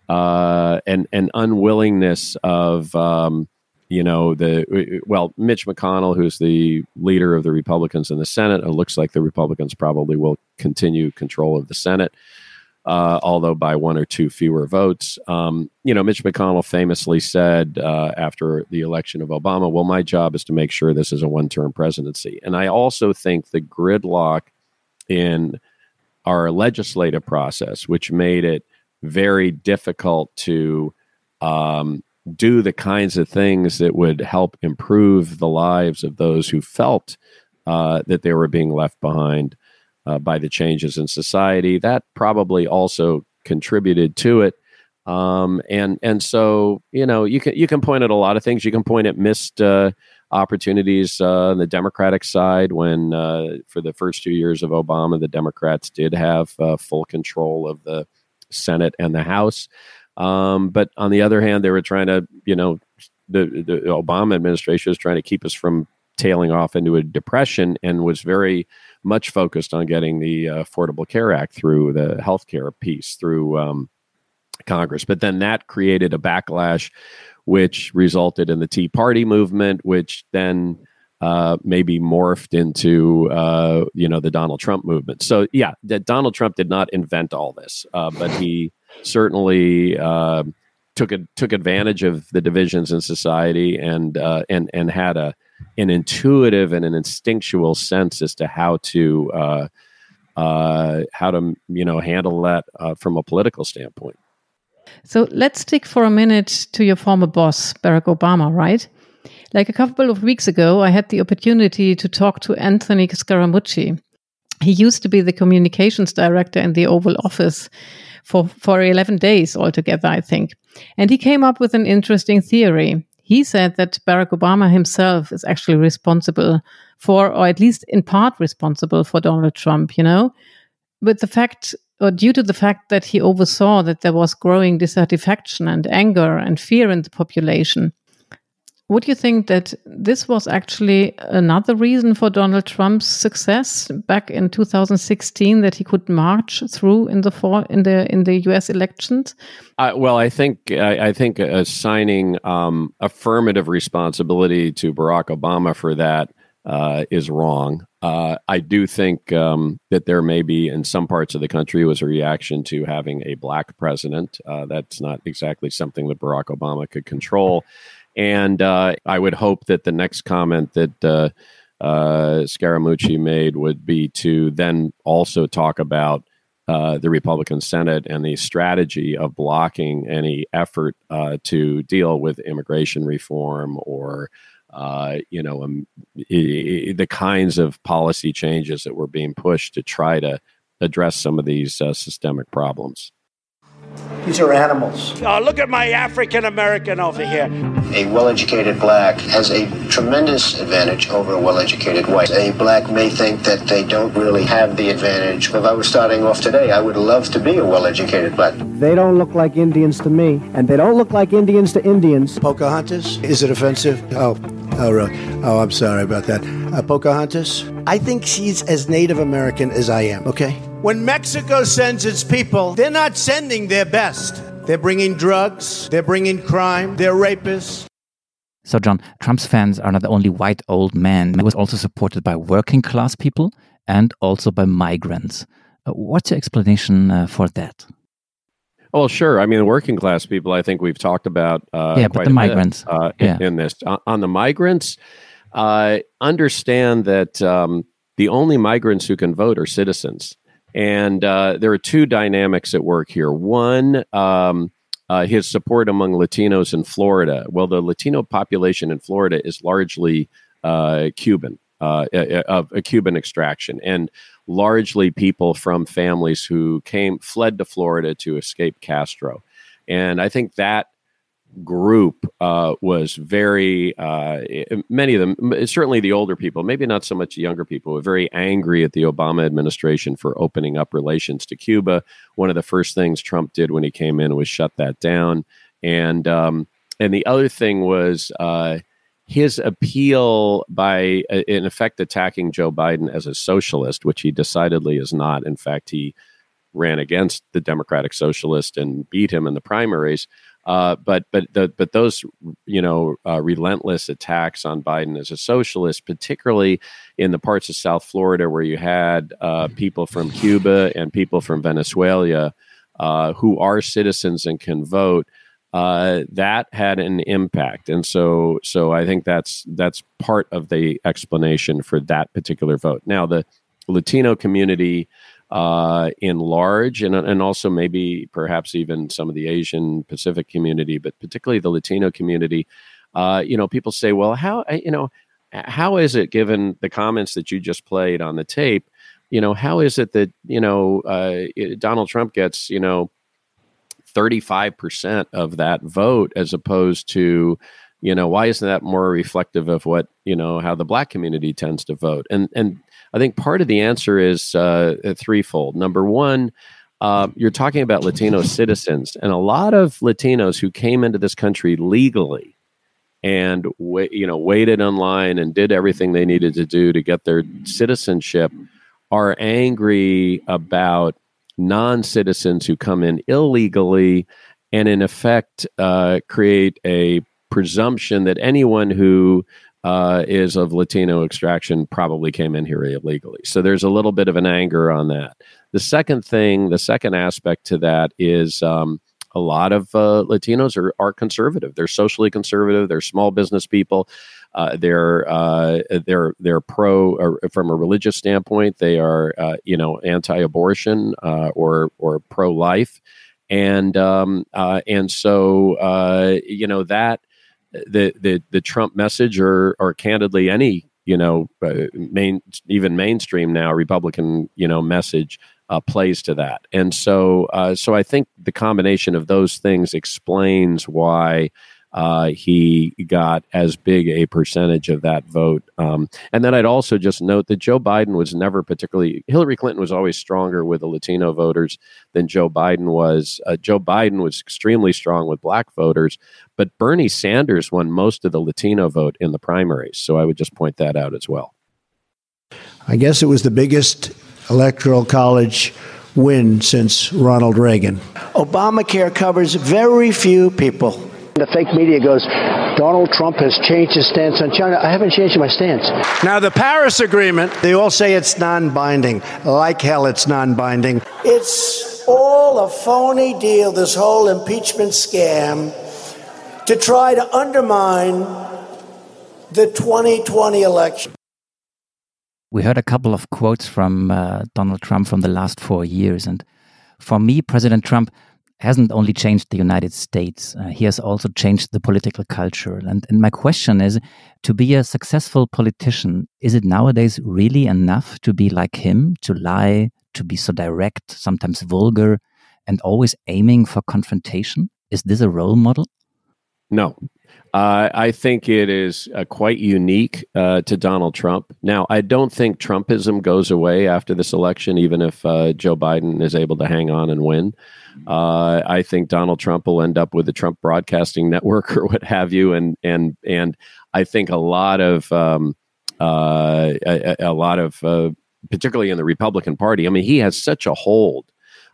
uh, an an unwillingness of um, you know the well mitch mcconnell who's the leader of the republicans in the senate it looks like the republicans probably will continue control of the senate uh, although by one or two fewer votes. Um, you know mitch mcconnell famously said uh, after the election of obama well my job is to make sure this is a one-term presidency. And i also think the gridlock in our legislative process which made it very difficult to um, do the kinds of things that would help improve the lives of those who felt uh, that they were being left behind uh, by the changes in society. That probably also contributed to it. Um, and and so you know you can you can point at a lot of things. You can point at missed uh, opportunities uh, on the Democratic side when uh, for the first two years of Obama, the Democrats did have uh, full control of the Senate and the House. Um, but on the other hand, they were trying to, you know, the, the Obama administration was trying to keep us from tailing off into a depression and was very much focused on getting the uh, Affordable Care Act through the healthcare piece through um, Congress. But then that created a backlash, which resulted in the Tea Party movement, which then uh, maybe morphed into uh, you know the Donald Trump movement. So yeah, that Donald Trump did not invent all this, uh, but he certainly uh, took a, took advantage of the divisions in society and uh, and and had a an intuitive and an instinctual sense as to how to uh, how to you know handle that from a political standpoint. So let's stick for a minute to your former boss, Barack Obama, right? Like a couple of weeks ago, I had the opportunity to talk to Anthony Scaramucci. He used to be the communications director in the Oval Office for, for 11 days altogether, I think. And he came up with an interesting theory. He said that Barack Obama himself is actually responsible for, or at least in part responsible for Donald Trump, you know, with the fact, or due to the fact that he oversaw that there was growing dissatisfaction and anger and fear in the population. Would you think that this was actually another reason for Donald Trump's success back in 2016 that he could march through in the for, in the in the U.S. elections? Uh, well, I think I, I think assigning um, affirmative responsibility to Barack Obama for that uh, is wrong. Uh, I do think um, that there may be in some parts of the country was a reaction to having a black president. Uh, that's not exactly something that Barack Obama could control. And uh, I would hope that the next comment that uh, uh, Scaramucci made would be to then also talk about uh, the Republican Senate and the strategy of blocking any effort uh, to deal with immigration reform or uh, you know, um, the kinds of policy changes that were being pushed to try to address some of these systemic problems. These are animals. Oh, look at my African American over here. A well educated black has a tremendous advantage over a well educated white. A black may think that they don't really have the advantage. If I was starting off today, I would love to be a well educated black. They don't look like Indians to me, and they don't look like Indians to Indians. Pocahontas? Is it offensive? Oh, oh, really? Oh, I'm sorry about that. Uh, Pocahontas? I think she's as Native American as I am, okay? When Mexico sends its people, they're not sending their best. They're bringing drugs, they're bringing crime, they're rapists. So, John, Trump's fans are not the only white old men. He was also supported by working class people and also by migrants. Uh, what's your explanation uh, for that? Well, sure. I mean, the working class people, I think we've talked about. Uh, yeah, but the migrants. Bit, uh, yeah. in, in, this. on the migrants, uh, understand that um, the only migrants who can vote are citizens. And uh, there are two dynamics at work here. One, um, uh, his support among Latinos in Florida. Well, the Latino population in Florida is largely uh, Cuban, uh, of a Cuban extraction, and largely people from families who came fled to Florida to escape Castro. And I think that group uh, was very uh, many of them certainly the older people maybe not so much the younger people were very angry at the obama administration for opening up relations to cuba. One of the first things trump did when he came in was shut that down. And um, and the other thing was uh, his appeal by in effect attacking joe biden as a socialist which he decidedly is not. In fact he ran against the democratic socialist and beat him in the primaries uh, but but the, but those you know uh, relentless attacks on Biden as a socialist, particularly in the parts of South Florida where you had uh, mm-hmm. people from Cuba and people from Venezuela uh, who are citizens and can vote, uh, that had an impact. And so so I think that's that's part of the explanation for that particular vote. Now the Latino community uh, in large, and and also maybe perhaps even some of the Asian Pacific community, but particularly the Latino community. Uh, you know, people say, well, how you know, how is it given the comments that you just played on the tape? You know, how is it that you know uh, Donald Trump gets you know 35% of that vote as opposed to you know why isn't that more reflective of what you know how the black community tends to vote and and I think part of the answer is uh, threefold. Number one, uh, you're talking about Latino citizens, and a lot of Latinos who came into this country legally and you know waited online and did everything they needed to do to get their citizenship are angry about non-citizens who come in illegally and in effect uh, create a presumption that anyone who uh, is of Latino extraction probably came in here illegally. So there's a little bit of an anger on that. The second thing, the second aspect to that is um, a lot of uh, Latinos are, are conservative. They're socially conservative. They're small business people. Uh, they're uh, they're they're pro from a religious standpoint. They are uh, you know anti-abortion uh, or or pro-life, and um, and so you know that the the the Trump message or or candidly any you know uh, main even mainstream now Republican you know message uh, plays to that, and so uh, so I think the combination of those things explains why uh, he got as big a percentage of that vote. Um, and then I'd also just note that Joe Biden was never particularly, Hillary Clinton was always stronger with the Latino voters than Joe Biden was. Uh, Joe Biden was extremely strong with black voters, but Bernie Sanders won most of the Latino vote in the primaries. So I would just point that out as well. I guess it was the biggest electoral college win since Ronald Reagan. Obamacare covers very few people. The fake media goes, Donald Trump has changed his stance on China. I haven't changed my stance. Now, the Paris Agreement, they all say it's non binding. Like hell, it's non binding. It's all a phony deal, this whole impeachment scam, to try to undermine the 2020 election. We heard a couple of quotes from uh, Donald Trump from the last four years. And for me, President Trump hasn't only changed the United States, uh, he has also changed the political culture. And, and my question is to be a successful politician, is it nowadays really enough to be like him, to lie, to be so direct, sometimes vulgar, and always aiming for confrontation? Is this a role model? No. Uh, I think it is uh, quite unique uh, to Donald Trump. Now, I don't think Trumpism goes away after this election, even if uh, Joe Biden is able to hang on and win. Uh, I think Donald Trump will end up with the Trump Broadcasting Network or what have you, and and and I think a lot of um, uh, a, a, lot of uh, particularly in the Republican Party. I mean, he has such a hold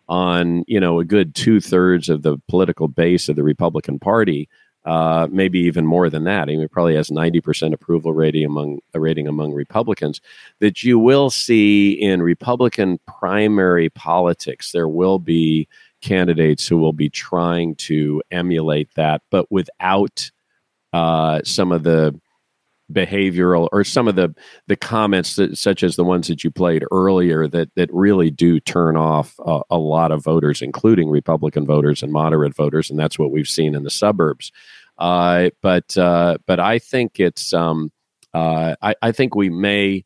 on you know a good two thirds of the political base of the Republican Party. Uh, maybe even more than that. I mean, probably has ninety percent approval rating among a rating among Republicans. That you will see in Republican primary politics, there will be candidates who will be trying to emulate that, but without uh, some of the behavioral or some of the the comments that, such as the ones that you played earlier that that really do turn off a, a lot of voters including republican voters and moderate voters and that's what we've seen in the suburbs. Uh, but uh, but i think it's um, uh, I, I think we may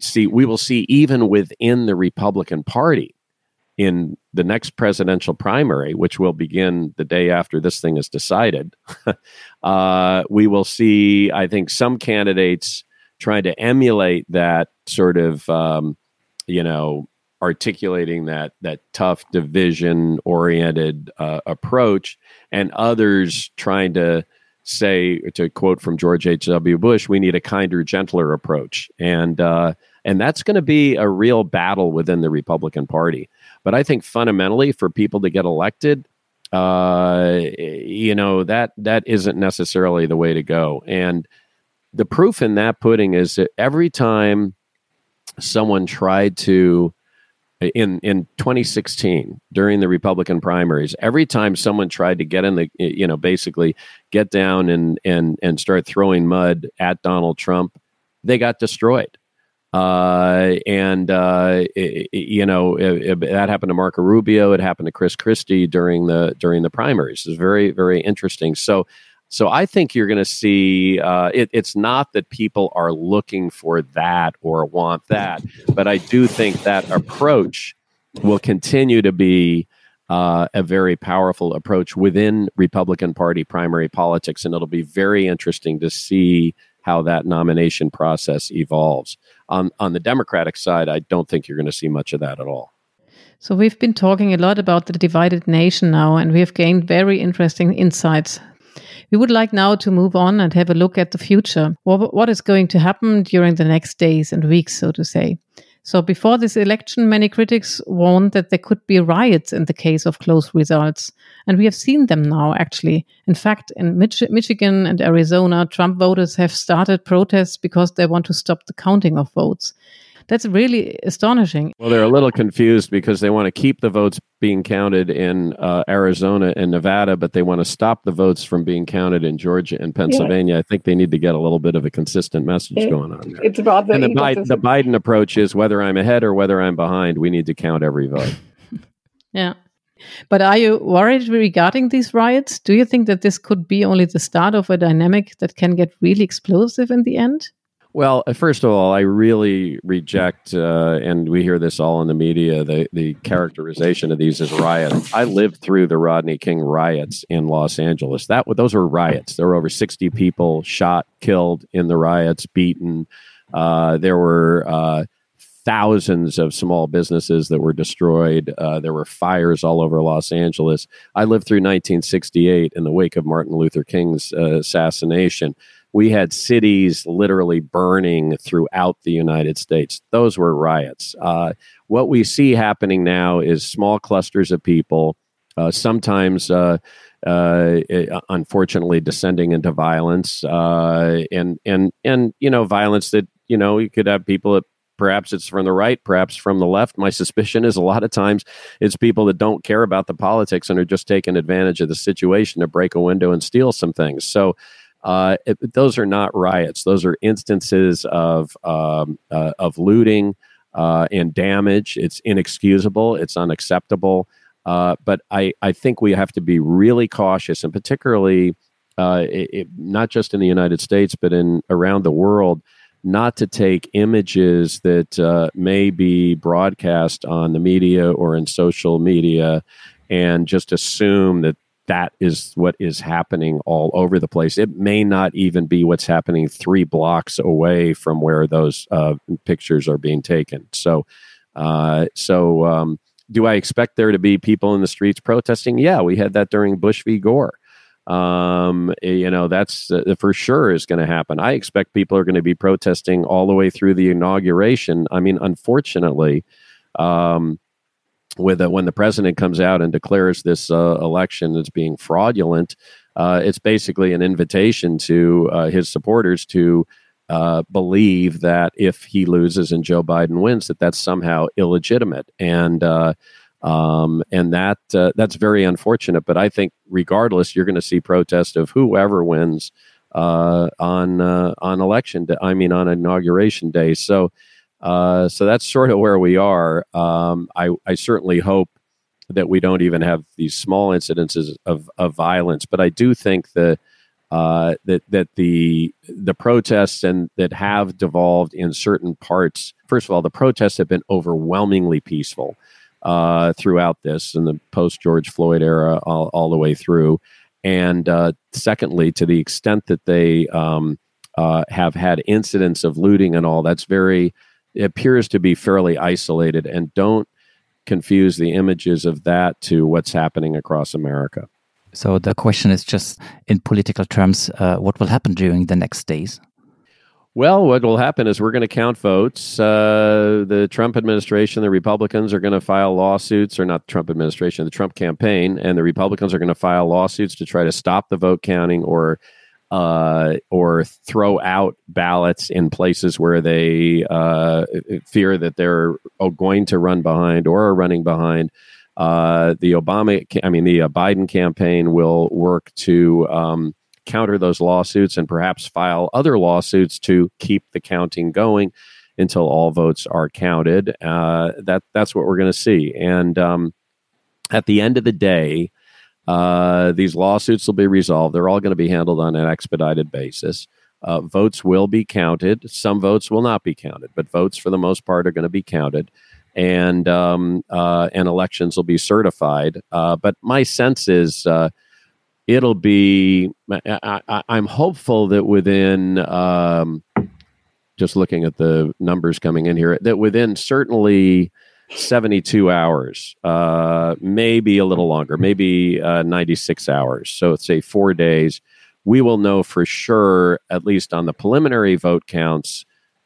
see we will see even within the republican party in the next presidential primary, which will begin the day after this thing is decided, uh, we will see, I think, some candidates trying to emulate that sort of, um, you know, articulating that that tough division oriented uh, approach, and others trying to say, to quote from George H. W. Bush, we need a kinder, gentler approach, and uh, and that's going to be a real battle within the Republican Party. But I think fundamentally, for people to get elected, uh, you know that that isn't necessarily the way to go. And the proof in that pudding is that every time someone tried to in in 2016 during the Republican primaries, every time someone tried to get in the you know basically get down and and and start throwing mud at Donald Trump, they got destroyed. Uh, and uh, it, you know it, it, that happened to Marco Rubio. It happened to Chris Christie during the during the primaries. It's very very interesting. So so I think you're going to see. Uh, it's not that people are looking for that or want that, but I do think that approach will continue to be. Uh, a very powerful approach within Republican Party primary politics, and it'll be very interesting to see how that nomination process evolves. On on the Democratic side, I don't think you're going to see much of that at all. So we've been talking a lot about the divided nation now, and we have gained very interesting insights. We would like now to move on and have a look at the future. What, what is going to happen during the next days and weeks, so to say? So before this election, many critics warned that there could be riots in the case of close results. And we have seen them now, actually. In fact, in Mich- Michigan and Arizona, Trump voters have started protests because they want to stop the counting of votes. That's really astonishing. Well, they're a little confused because they want to keep the votes being counted in uh, Arizona and Nevada, but they want to stop the votes from being counted in Georgia and Pennsylvania. Yeah. I think they need to get a little bit of a consistent message it, going on there. It's about the, and the, Biden, the Biden approach is whether I'm ahead or whether I'm behind, we need to count every vote. yeah. But are you worried regarding these riots? Do you think that this could be only the start of a dynamic that can get really explosive in the end? Well, uh, first of all, I really reject, uh, and we hear this all in the media, the, the characterization of these as riots. I lived through the Rodney King riots in Los Angeles. That those were riots. There were over sixty people shot, killed in the riots, beaten. Uh, there were uh, thousands of small businesses that were destroyed. Uh, there were fires all over Los Angeles. I lived through 1968 in the wake of Martin Luther King's uh, assassination we had cities literally burning throughout the United States. Those were riots. Uh, what we see happening now is small clusters of people, uh, sometimes, uh, uh unfortunately, descending into violence, uh, and and and you know, violence that you know you could have people that perhaps it's from the right, perhaps from the left. My suspicion is a lot of times it's people that don't care about the politics and are just taking advantage of the situation to break a window and steal some things. So uh, it, those are not riots. Those are instances of um, uh, of looting uh, and damage. It's inexcusable. It's unacceptable. Uh, but I, I think we have to be really cautious, and particularly uh, it, it, not just in the United States, but in around the world, not to take images that uh, may be broadcast on the media or in social media and just assume that that is what is happening all over the place. It may not even be what's happening three blocks away from where those uh, pictures are being taken. So, uh, so um, do I expect there to be people in the streets protesting? Yeah, we had that during Bush v. Gore. Um, you know, that's uh, for sure is going to happen. I expect people are going to be protesting all the way through the inauguration. I mean, unfortunately, um, with uh, when the president comes out and declares this uh, election as being fraudulent, uh, it's basically an invitation to uh, his supporters to uh, believe that if he loses and Joe Biden wins, that that's somehow illegitimate, and uh, um, and that that's very unfortunate. But I think regardless, you're going to see protest of whoever wins. on on election. Day, I mean, on inauguration day. So, uh, so that's sort of where we are. Um, I, I certainly hope that we don't even have these small incidences of, of violence, but I do think that. Uh, that that the the protests and that have devolved in certain parts. First of all, the protests have been overwhelmingly peaceful uh, throughout this in the post George Floyd era, all, all, the way through. And uh, secondly, to the extent that they um, uh, have had incidents of looting and all, that's very, appears to be fairly isolated. And don't confuse the images of that to what's happening across America. So the question is just in political terms, uh, what will happen during the next days? Well, what will happen is we're going to count votes. Uh, the Trump administration, the Republicans are going to file lawsuits, or not the Trump administration, the Trump campaign, and the Republicans are going to file lawsuits to try to stop the vote counting or uh, or throw out ballots in places where they uh, fear that they're going to run behind or are running behind. Uh, the Obama, I mean, the uh, Biden campaign will work to. Um, counter those lawsuits and perhaps file other lawsuits to keep the counting going until all votes are counted. Uh, that that's what we're going to see. And um, at the end of the day, uh, these lawsuits will be resolved. They're all going to be handled on an expedited basis. Uh, votes will be counted. Some votes will not be counted, but votes for the most part are going to be counted, and um, uh, and elections will be certified. Uh, but my sense is uh, it'll be I, am hopeful that within um, just looking at the numbers coming in here that within certainly 72 hours uh, maybe a little longer maybe uh, 96 hours. So say four days. We will know for sure at least on the preliminary vote counts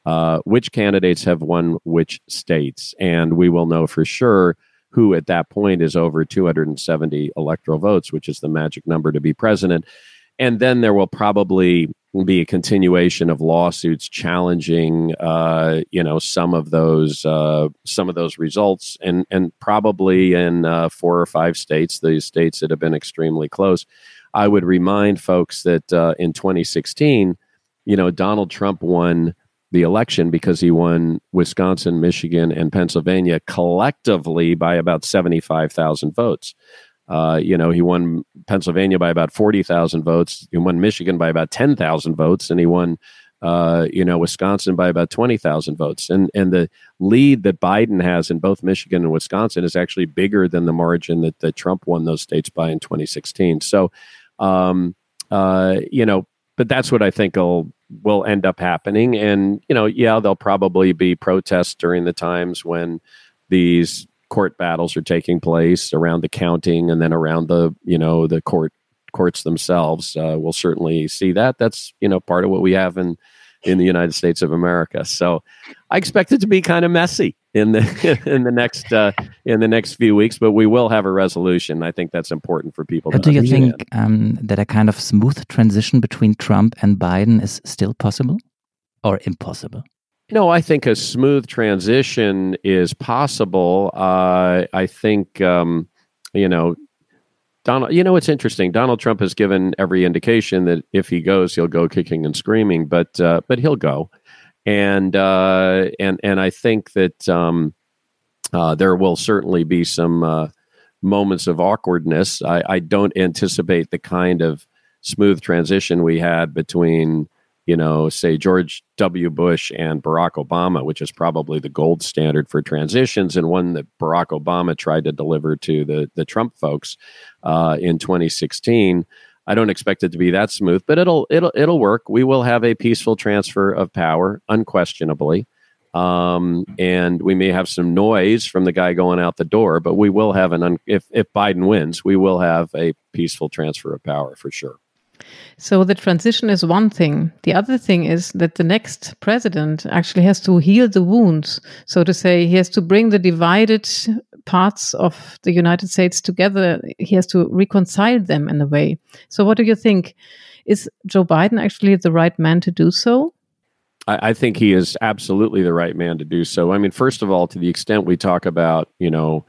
uh, which candidates have won which states. And we will know for sure who at that point is over 270 electoral votes, which is the magic number to be president. And then there will probably be a continuation of lawsuits challenging, uh, you know, some of those uh, some of those results, and and probably in uh, four or five states, the states that have been extremely close. I would remind folks that uh, in 2016, you know, Donald Trump won the election because he won Wisconsin, Michigan, and Pennsylvania collectively by about 75,000 votes. Uh, you know, he won Pennsylvania by about 40,000 votes. He won Michigan by about 10,000 votes, and he won, uh, you know, Wisconsin by about 20,000 votes. And and the lead that Biden has in both Michigan and Wisconsin is actually bigger than the margin that, that Trump won those states by in 2016. So, um, uh, you know, but that's what I think will will end up happening. And you know, yeah, there'll probably be protests during the times when these court battles are taking place around the counting and then around the you know the court courts themselves. Uh, we'll certainly see that. That's you know part of what we have in in the United States of America. So I expect it to be kind of messy in the in the next uh, in the next few weeks, but we will have a resolution. I think that's important for people. But do you think um, that a kind of smooth transition between Trump and Biden is still possible or impossible? No, I think a smooth transition is possible. Uh, I think um, you know Donald, you know, it's interesting. Donald Trump has given every indication that if he goes, he'll go kicking and screaming, but uh, but he'll go, and uh, and and I think that um, uh, there will certainly be some uh, moments of awkwardness. I, I don't anticipate the kind of smooth transition we had between you know, say George W. Bush and Barack Obama, which is probably the gold standard for transitions, and one that Barack Obama tried to deliver to the the Trump folks uh, in 2016. I don't expect it to be that smooth, but it'll it'll it'll work. We will have a peaceful transfer of power, unquestionably, um, and we may have some noise from the guy going out the door, but we will have an un- if if Biden wins, we will have a peaceful transfer of power for sure. So the transition is one thing. The other thing is that the next president actually has to heal the wounds, so to say. He has to bring the divided parts of the United States together. He has to reconcile them in a way. So, what do you think? Is Joe Biden actually the right man to do so? I, think he is absolutely the right man to do so. I mean, first of all, to the extent we talk about, you know,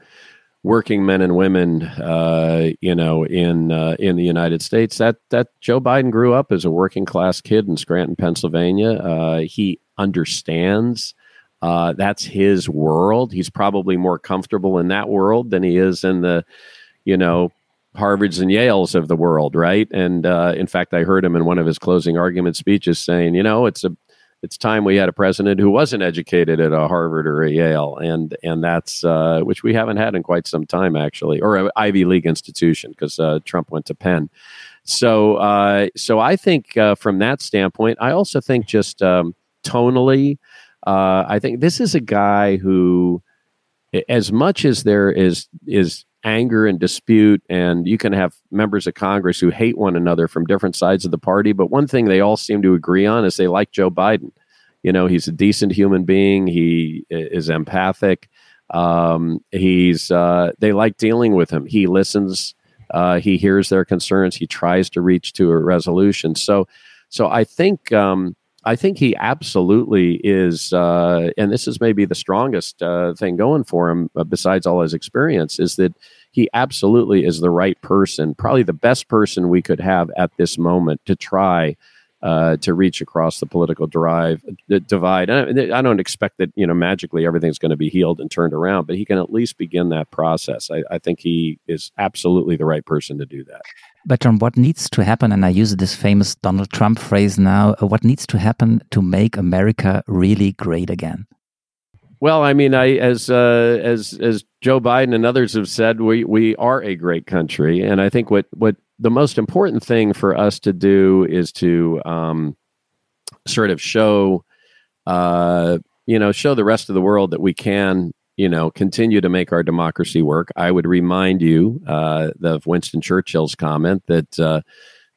working men and women, uh, you know, in uh, in the United States. That that Joe Biden grew up as a working class kid in Scranton, Pennsylvania. Uh, he understands. Uh, that's his world. He's probably more comfortable in that world than he is in the, you know, Harvards and Yales of the world, right? And uh, in fact, I heard him in one of his closing argument speeches saying, you know, it's a it's time we had a president who wasn't educated at a Harvard or a Yale, and and that's uh, which we haven't had in quite some time, actually, or an Ivy League institution because uh, Trump went to Penn. So uh, so I think uh, from that standpoint, I also think just um, tonally, uh, I think this is a guy who, as much as there is is anger and dispute and you can have members of congress who hate one another from different sides of the party but one thing they all seem to agree on is they like joe biden. You know he's a decent human being. He is empathic. Um, he's uh, they like dealing with him. He listens uh, he hears their concerns. He tries to reach to a resolution. So so i think um, I think he absolutely is, uh, and this is maybe the strongest uh, thing going for him, uh, besides all his experience, is that he absolutely is the right person, probably the best person we could have at this moment to try uh, to reach across the political drive, the divide. I, I don't expect that you know magically everything's going to be healed and turned around, but he can at least begin that process. I, I think he is absolutely the right person to do that. But John, what needs to happen, and I use this famous Donald Trump phrase now, uh, what needs to happen to make America really great again? Well, I mean, I as uh, as as Joe Biden and others have said, we we are a great country, and I think what what the most important thing for us to do is to um, sort of show, uh, you know, show the rest of the world that we can you know, continue to make our democracy work. I would remind you uh, of Winston Churchill's comment that uh,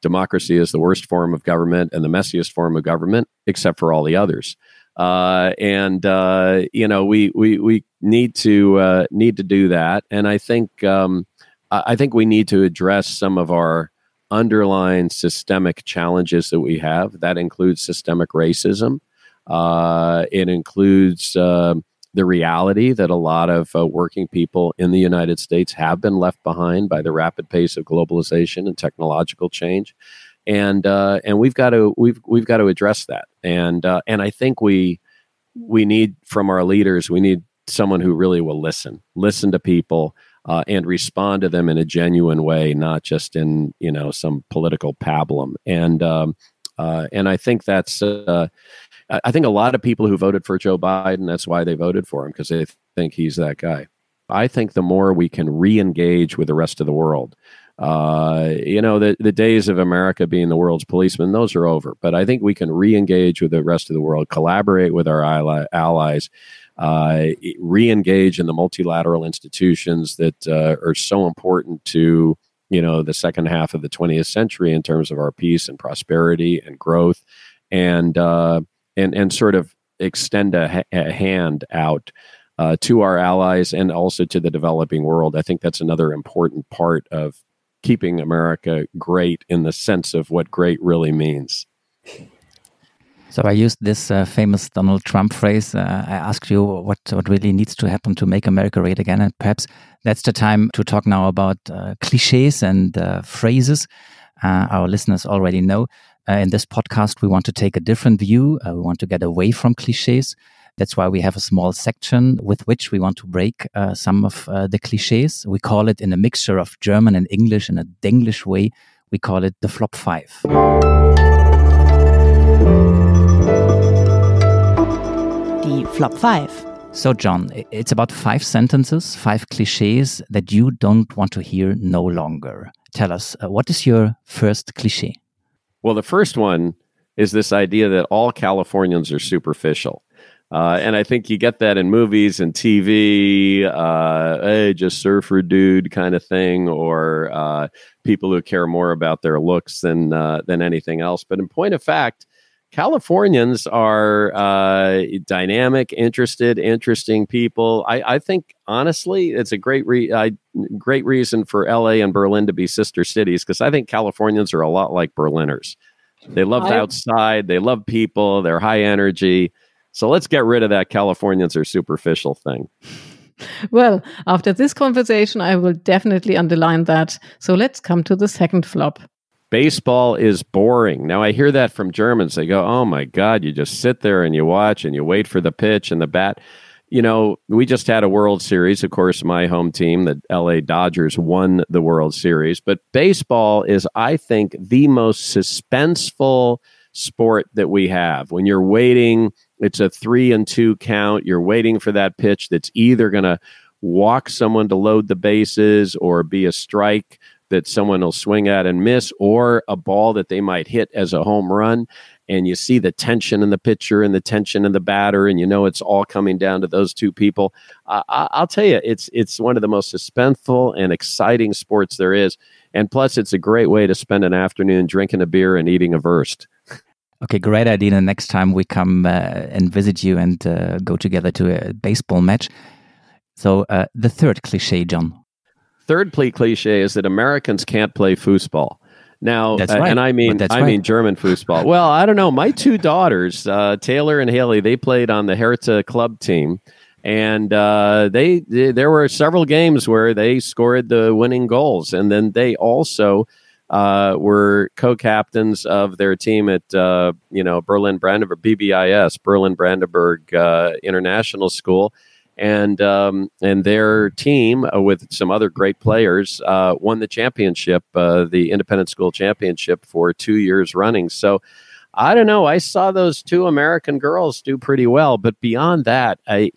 democracy is the worst form of government and the messiest form of government, except for all the others. Uh, and uh, you know, we we we need to uh, need to do that. And I think um, I think we need to address some of our underlying systemic challenges that we have. That includes systemic racism. Uh, it includes um, the reality that a lot of uh, working people in the United States have been left behind by the rapid pace of globalization and technological change, and uh, and we've got to we've we've got to address that, and uh, and I think we we need from our leaders we need someone who really will listen, listen to people. Uh, and respond to them in a genuine way, not just in you know some political pablum. And um, uh, and I think that's uh, I think a lot of people who voted for Joe Biden, that's why they voted for him because they think he's that guy. I think the more we can re-engage with the rest of the world, uh, you know, the, the days of America being the world's policeman, those are over. But I think we can re-engage with the rest of the world, collaborate with our ally, allies, uh, re-engage in the multilateral institutions that uh, are so important to you know the second half of the 20th century in terms of our peace and prosperity and growth and uh, and and sort of extend a, a hand out uh, to our allies and also to the developing world. I think that's another important part of keeping America great in the sense of what great really means. So I used this uh, famous Donald Trump phrase. Uh, I asked you what what really needs to happen to make America great again, and perhaps that's the time to talk now about uh, cliches and uh, phrases. Uh, our listeners already know uh, in this podcast, we want to take a different view. Uh, we want to get away from cliches. That's why we have a small section with which we want to break uh, some of uh, the cliches. We call it in a mixture of German and English in a Denglish way. We call it the flop five. Die Flop five. So, John, it's about five sentences, five cliches that you don't want to hear no longer. Tell us, uh, what is your first cliche? Well, the first one is this idea that all Californians are superficial. Uh, and I think you get that in movies and TV, uh, hey, just surfer dude kind of thing, or uh, people who care more about their looks than uh, than anything else. But in point of fact, Californians are uh, dynamic, interested, interesting people. I, I, think honestly, it's a great re- I, great reason for LA and Berlin to be sister cities because I think Californians are a lot like Berliners. They love the outside, they love people, they're high energy. So let's get rid of that Californians are superficial thing. well, after this conversation, I will definitely underline that. So let's come to the second flop. Baseball is boring. Now, I hear that from Germans. They go, oh my God, you just sit there and you watch and you wait for the pitch and the bat. You know, we just had a World Series. Of course, my home team, the LA Dodgers, won the World Series. But baseball is, I think, the most suspenseful sport that we have. When you're waiting, it's a three and two count. You're waiting for that pitch that's either going to walk someone to load the bases or be a strike that someone will swing at and miss, or a ball that they might hit as a home run. And you see the tension in the pitcher and the tension in the batter, and you know it's all coming down to those two people. Uh, I'll tell you, it's it's one of the most suspenseful and exciting sports there is. And plus, it's a great way to spend an afternoon drinking a beer and eating a Wurst. Okay, great idea. Next time we come uh, and visit you and uh, go together to a baseball match. So, uh, the third cliche, John. Third plea cliche is that Americans can't play foosball. Now, right. and I mean, I right. mean German foosball. Well, I don't know. My two daughters, uh, Taylor and Haley, they played on the Hertha club team, and uh, they, they, there were several games where they scored the winning goals, and then they also uh, were co-captains of their team at uh, you know Berlin Brandenburg BBIS Berlin Brandenburg uh, International School, and um, and their team uh, with some other great players uh, won the championship, uh, the Independent School Championship for two years running. So. I don't know. I saw those two American girls do pretty well, but beyond that, I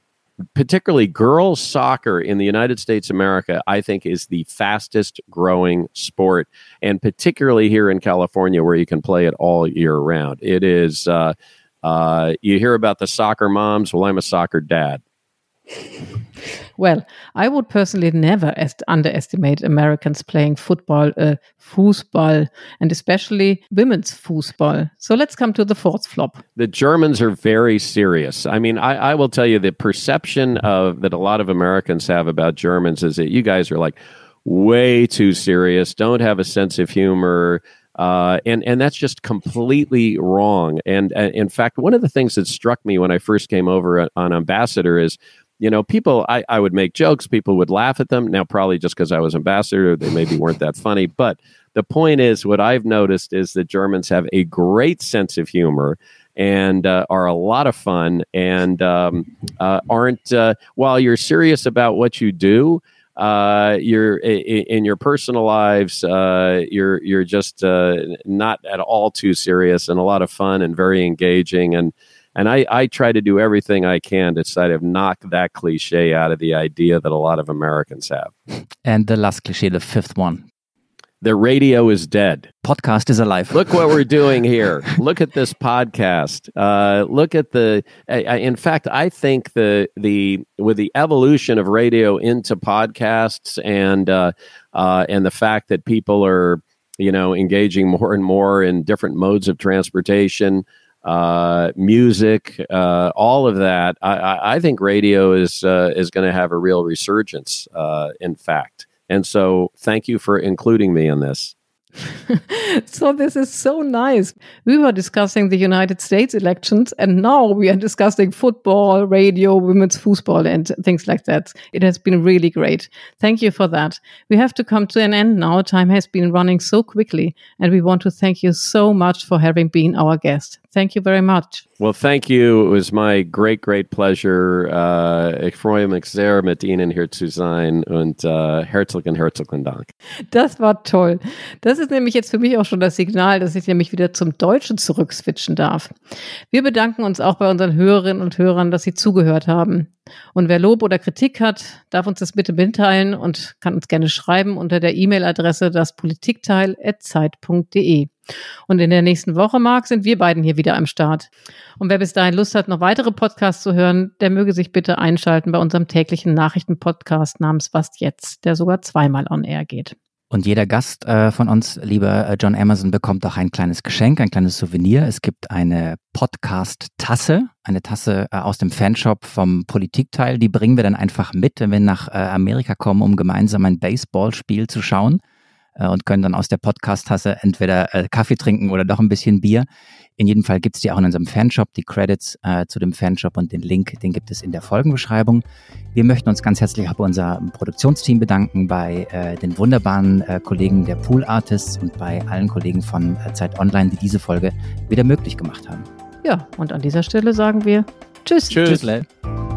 particularly girls soccer in the United States America, I think is the fastest growing sport, and particularly here in California, where you can play it all year round. It is. Uh, uh, you hear about the soccer moms. Well, I'm a soccer dad. Well, I would personally never est- underestimate Americans playing football, uh, and especially women's foosball. So let's come to the fourth flop. The Germans are very serious. I mean, I, I will tell you the perception of that a lot of Americans have about Germans is that you guys are like way too serious, don't have a sense of humor. Uh, and and that's just completely wrong. And uh, in fact, one of the things that struck me when I first came over on Ambassador is you know, people, I, I would make jokes, people would laugh at them. Now, probably just because I was ambassador, they maybe weren't that funny. But the point is, what I've noticed is that Germans have a great sense of humor and uh, are a lot of fun and um, uh, aren't, uh, while you're serious about what you do, uh, you're in your personal lives. Uh, you're you're just uh, not at all too serious and a lot of fun and very engaging. And and I, I try to do everything I can to try to knock that cliche out of the idea that a lot of Americans have. And the last cliche, the fifth one. The radio is dead. Podcast is alive. Look what we're doing here. look at this podcast. Uh, look at the. I, in fact, I think the the with the evolution of radio into podcasts and uh, uh, and the fact that people are you know engaging more and more in different modes of transportation uh, music, uh, all of that. I, I think radio is uh, is going to have a real resurgence. Uh, in fact, and so thank you for including me in this. so this is so nice. We were discussing the United States elections, and now we are discussing football, radio, women's football, and things like that. It has been really great. Thank you for that. We have to come to an end now. Time has been running so quickly, and we want to thank you so much for having been our guest. Thank you very much. Well, thank you. It was my great, great pleasure. Uh, ich freue mich sehr, mit Ihnen hier zu sein und uh, herzlichen, herzlichen Dank. Das war toll. Das ist nämlich jetzt für mich auch schon das Signal, dass ich nämlich wieder zum Deutschen zurückswitchen darf. Wir bedanken uns auch bei unseren Hörerinnen und Hörern, dass sie zugehört haben. Und wer Lob oder Kritik hat, darf uns das bitte mitteilen und kann uns gerne schreiben unter der E-Mail-Adresse daspolitikteil.zeit.de. Und in der nächsten Woche, Marc, sind wir beiden hier wieder am Start. Und wer bis dahin Lust hat, noch weitere Podcasts zu hören, der möge sich bitte einschalten bei unserem täglichen Nachrichtenpodcast namens Was jetzt, der sogar zweimal on air geht. Und jeder Gast äh, von uns, lieber äh, John Emerson, bekommt auch ein kleines Geschenk, ein kleines Souvenir. Es gibt eine Podcast-Tasse, eine Tasse äh, aus dem Fanshop vom Politikteil. Die bringen wir dann einfach mit, wenn wir nach äh, Amerika kommen, um gemeinsam ein Baseballspiel zu schauen. Äh, und können dann aus der Podcast-Tasse entweder äh, Kaffee trinken oder doch ein bisschen Bier. In jedem Fall gibt es die auch in unserem Fanshop, die Credits äh, zu dem Fanshop und den Link, den gibt es in der Folgenbeschreibung. Wir möchten uns ganz herzlich auch bei unserem Produktionsteam bedanken, bei äh, den wunderbaren äh, Kollegen der Pool Artists und bei allen Kollegen von äh, Zeit Online, die diese Folge wieder möglich gemacht haben. Ja, und an dieser Stelle sagen wir Tschüss. Tschüss. Tschüss.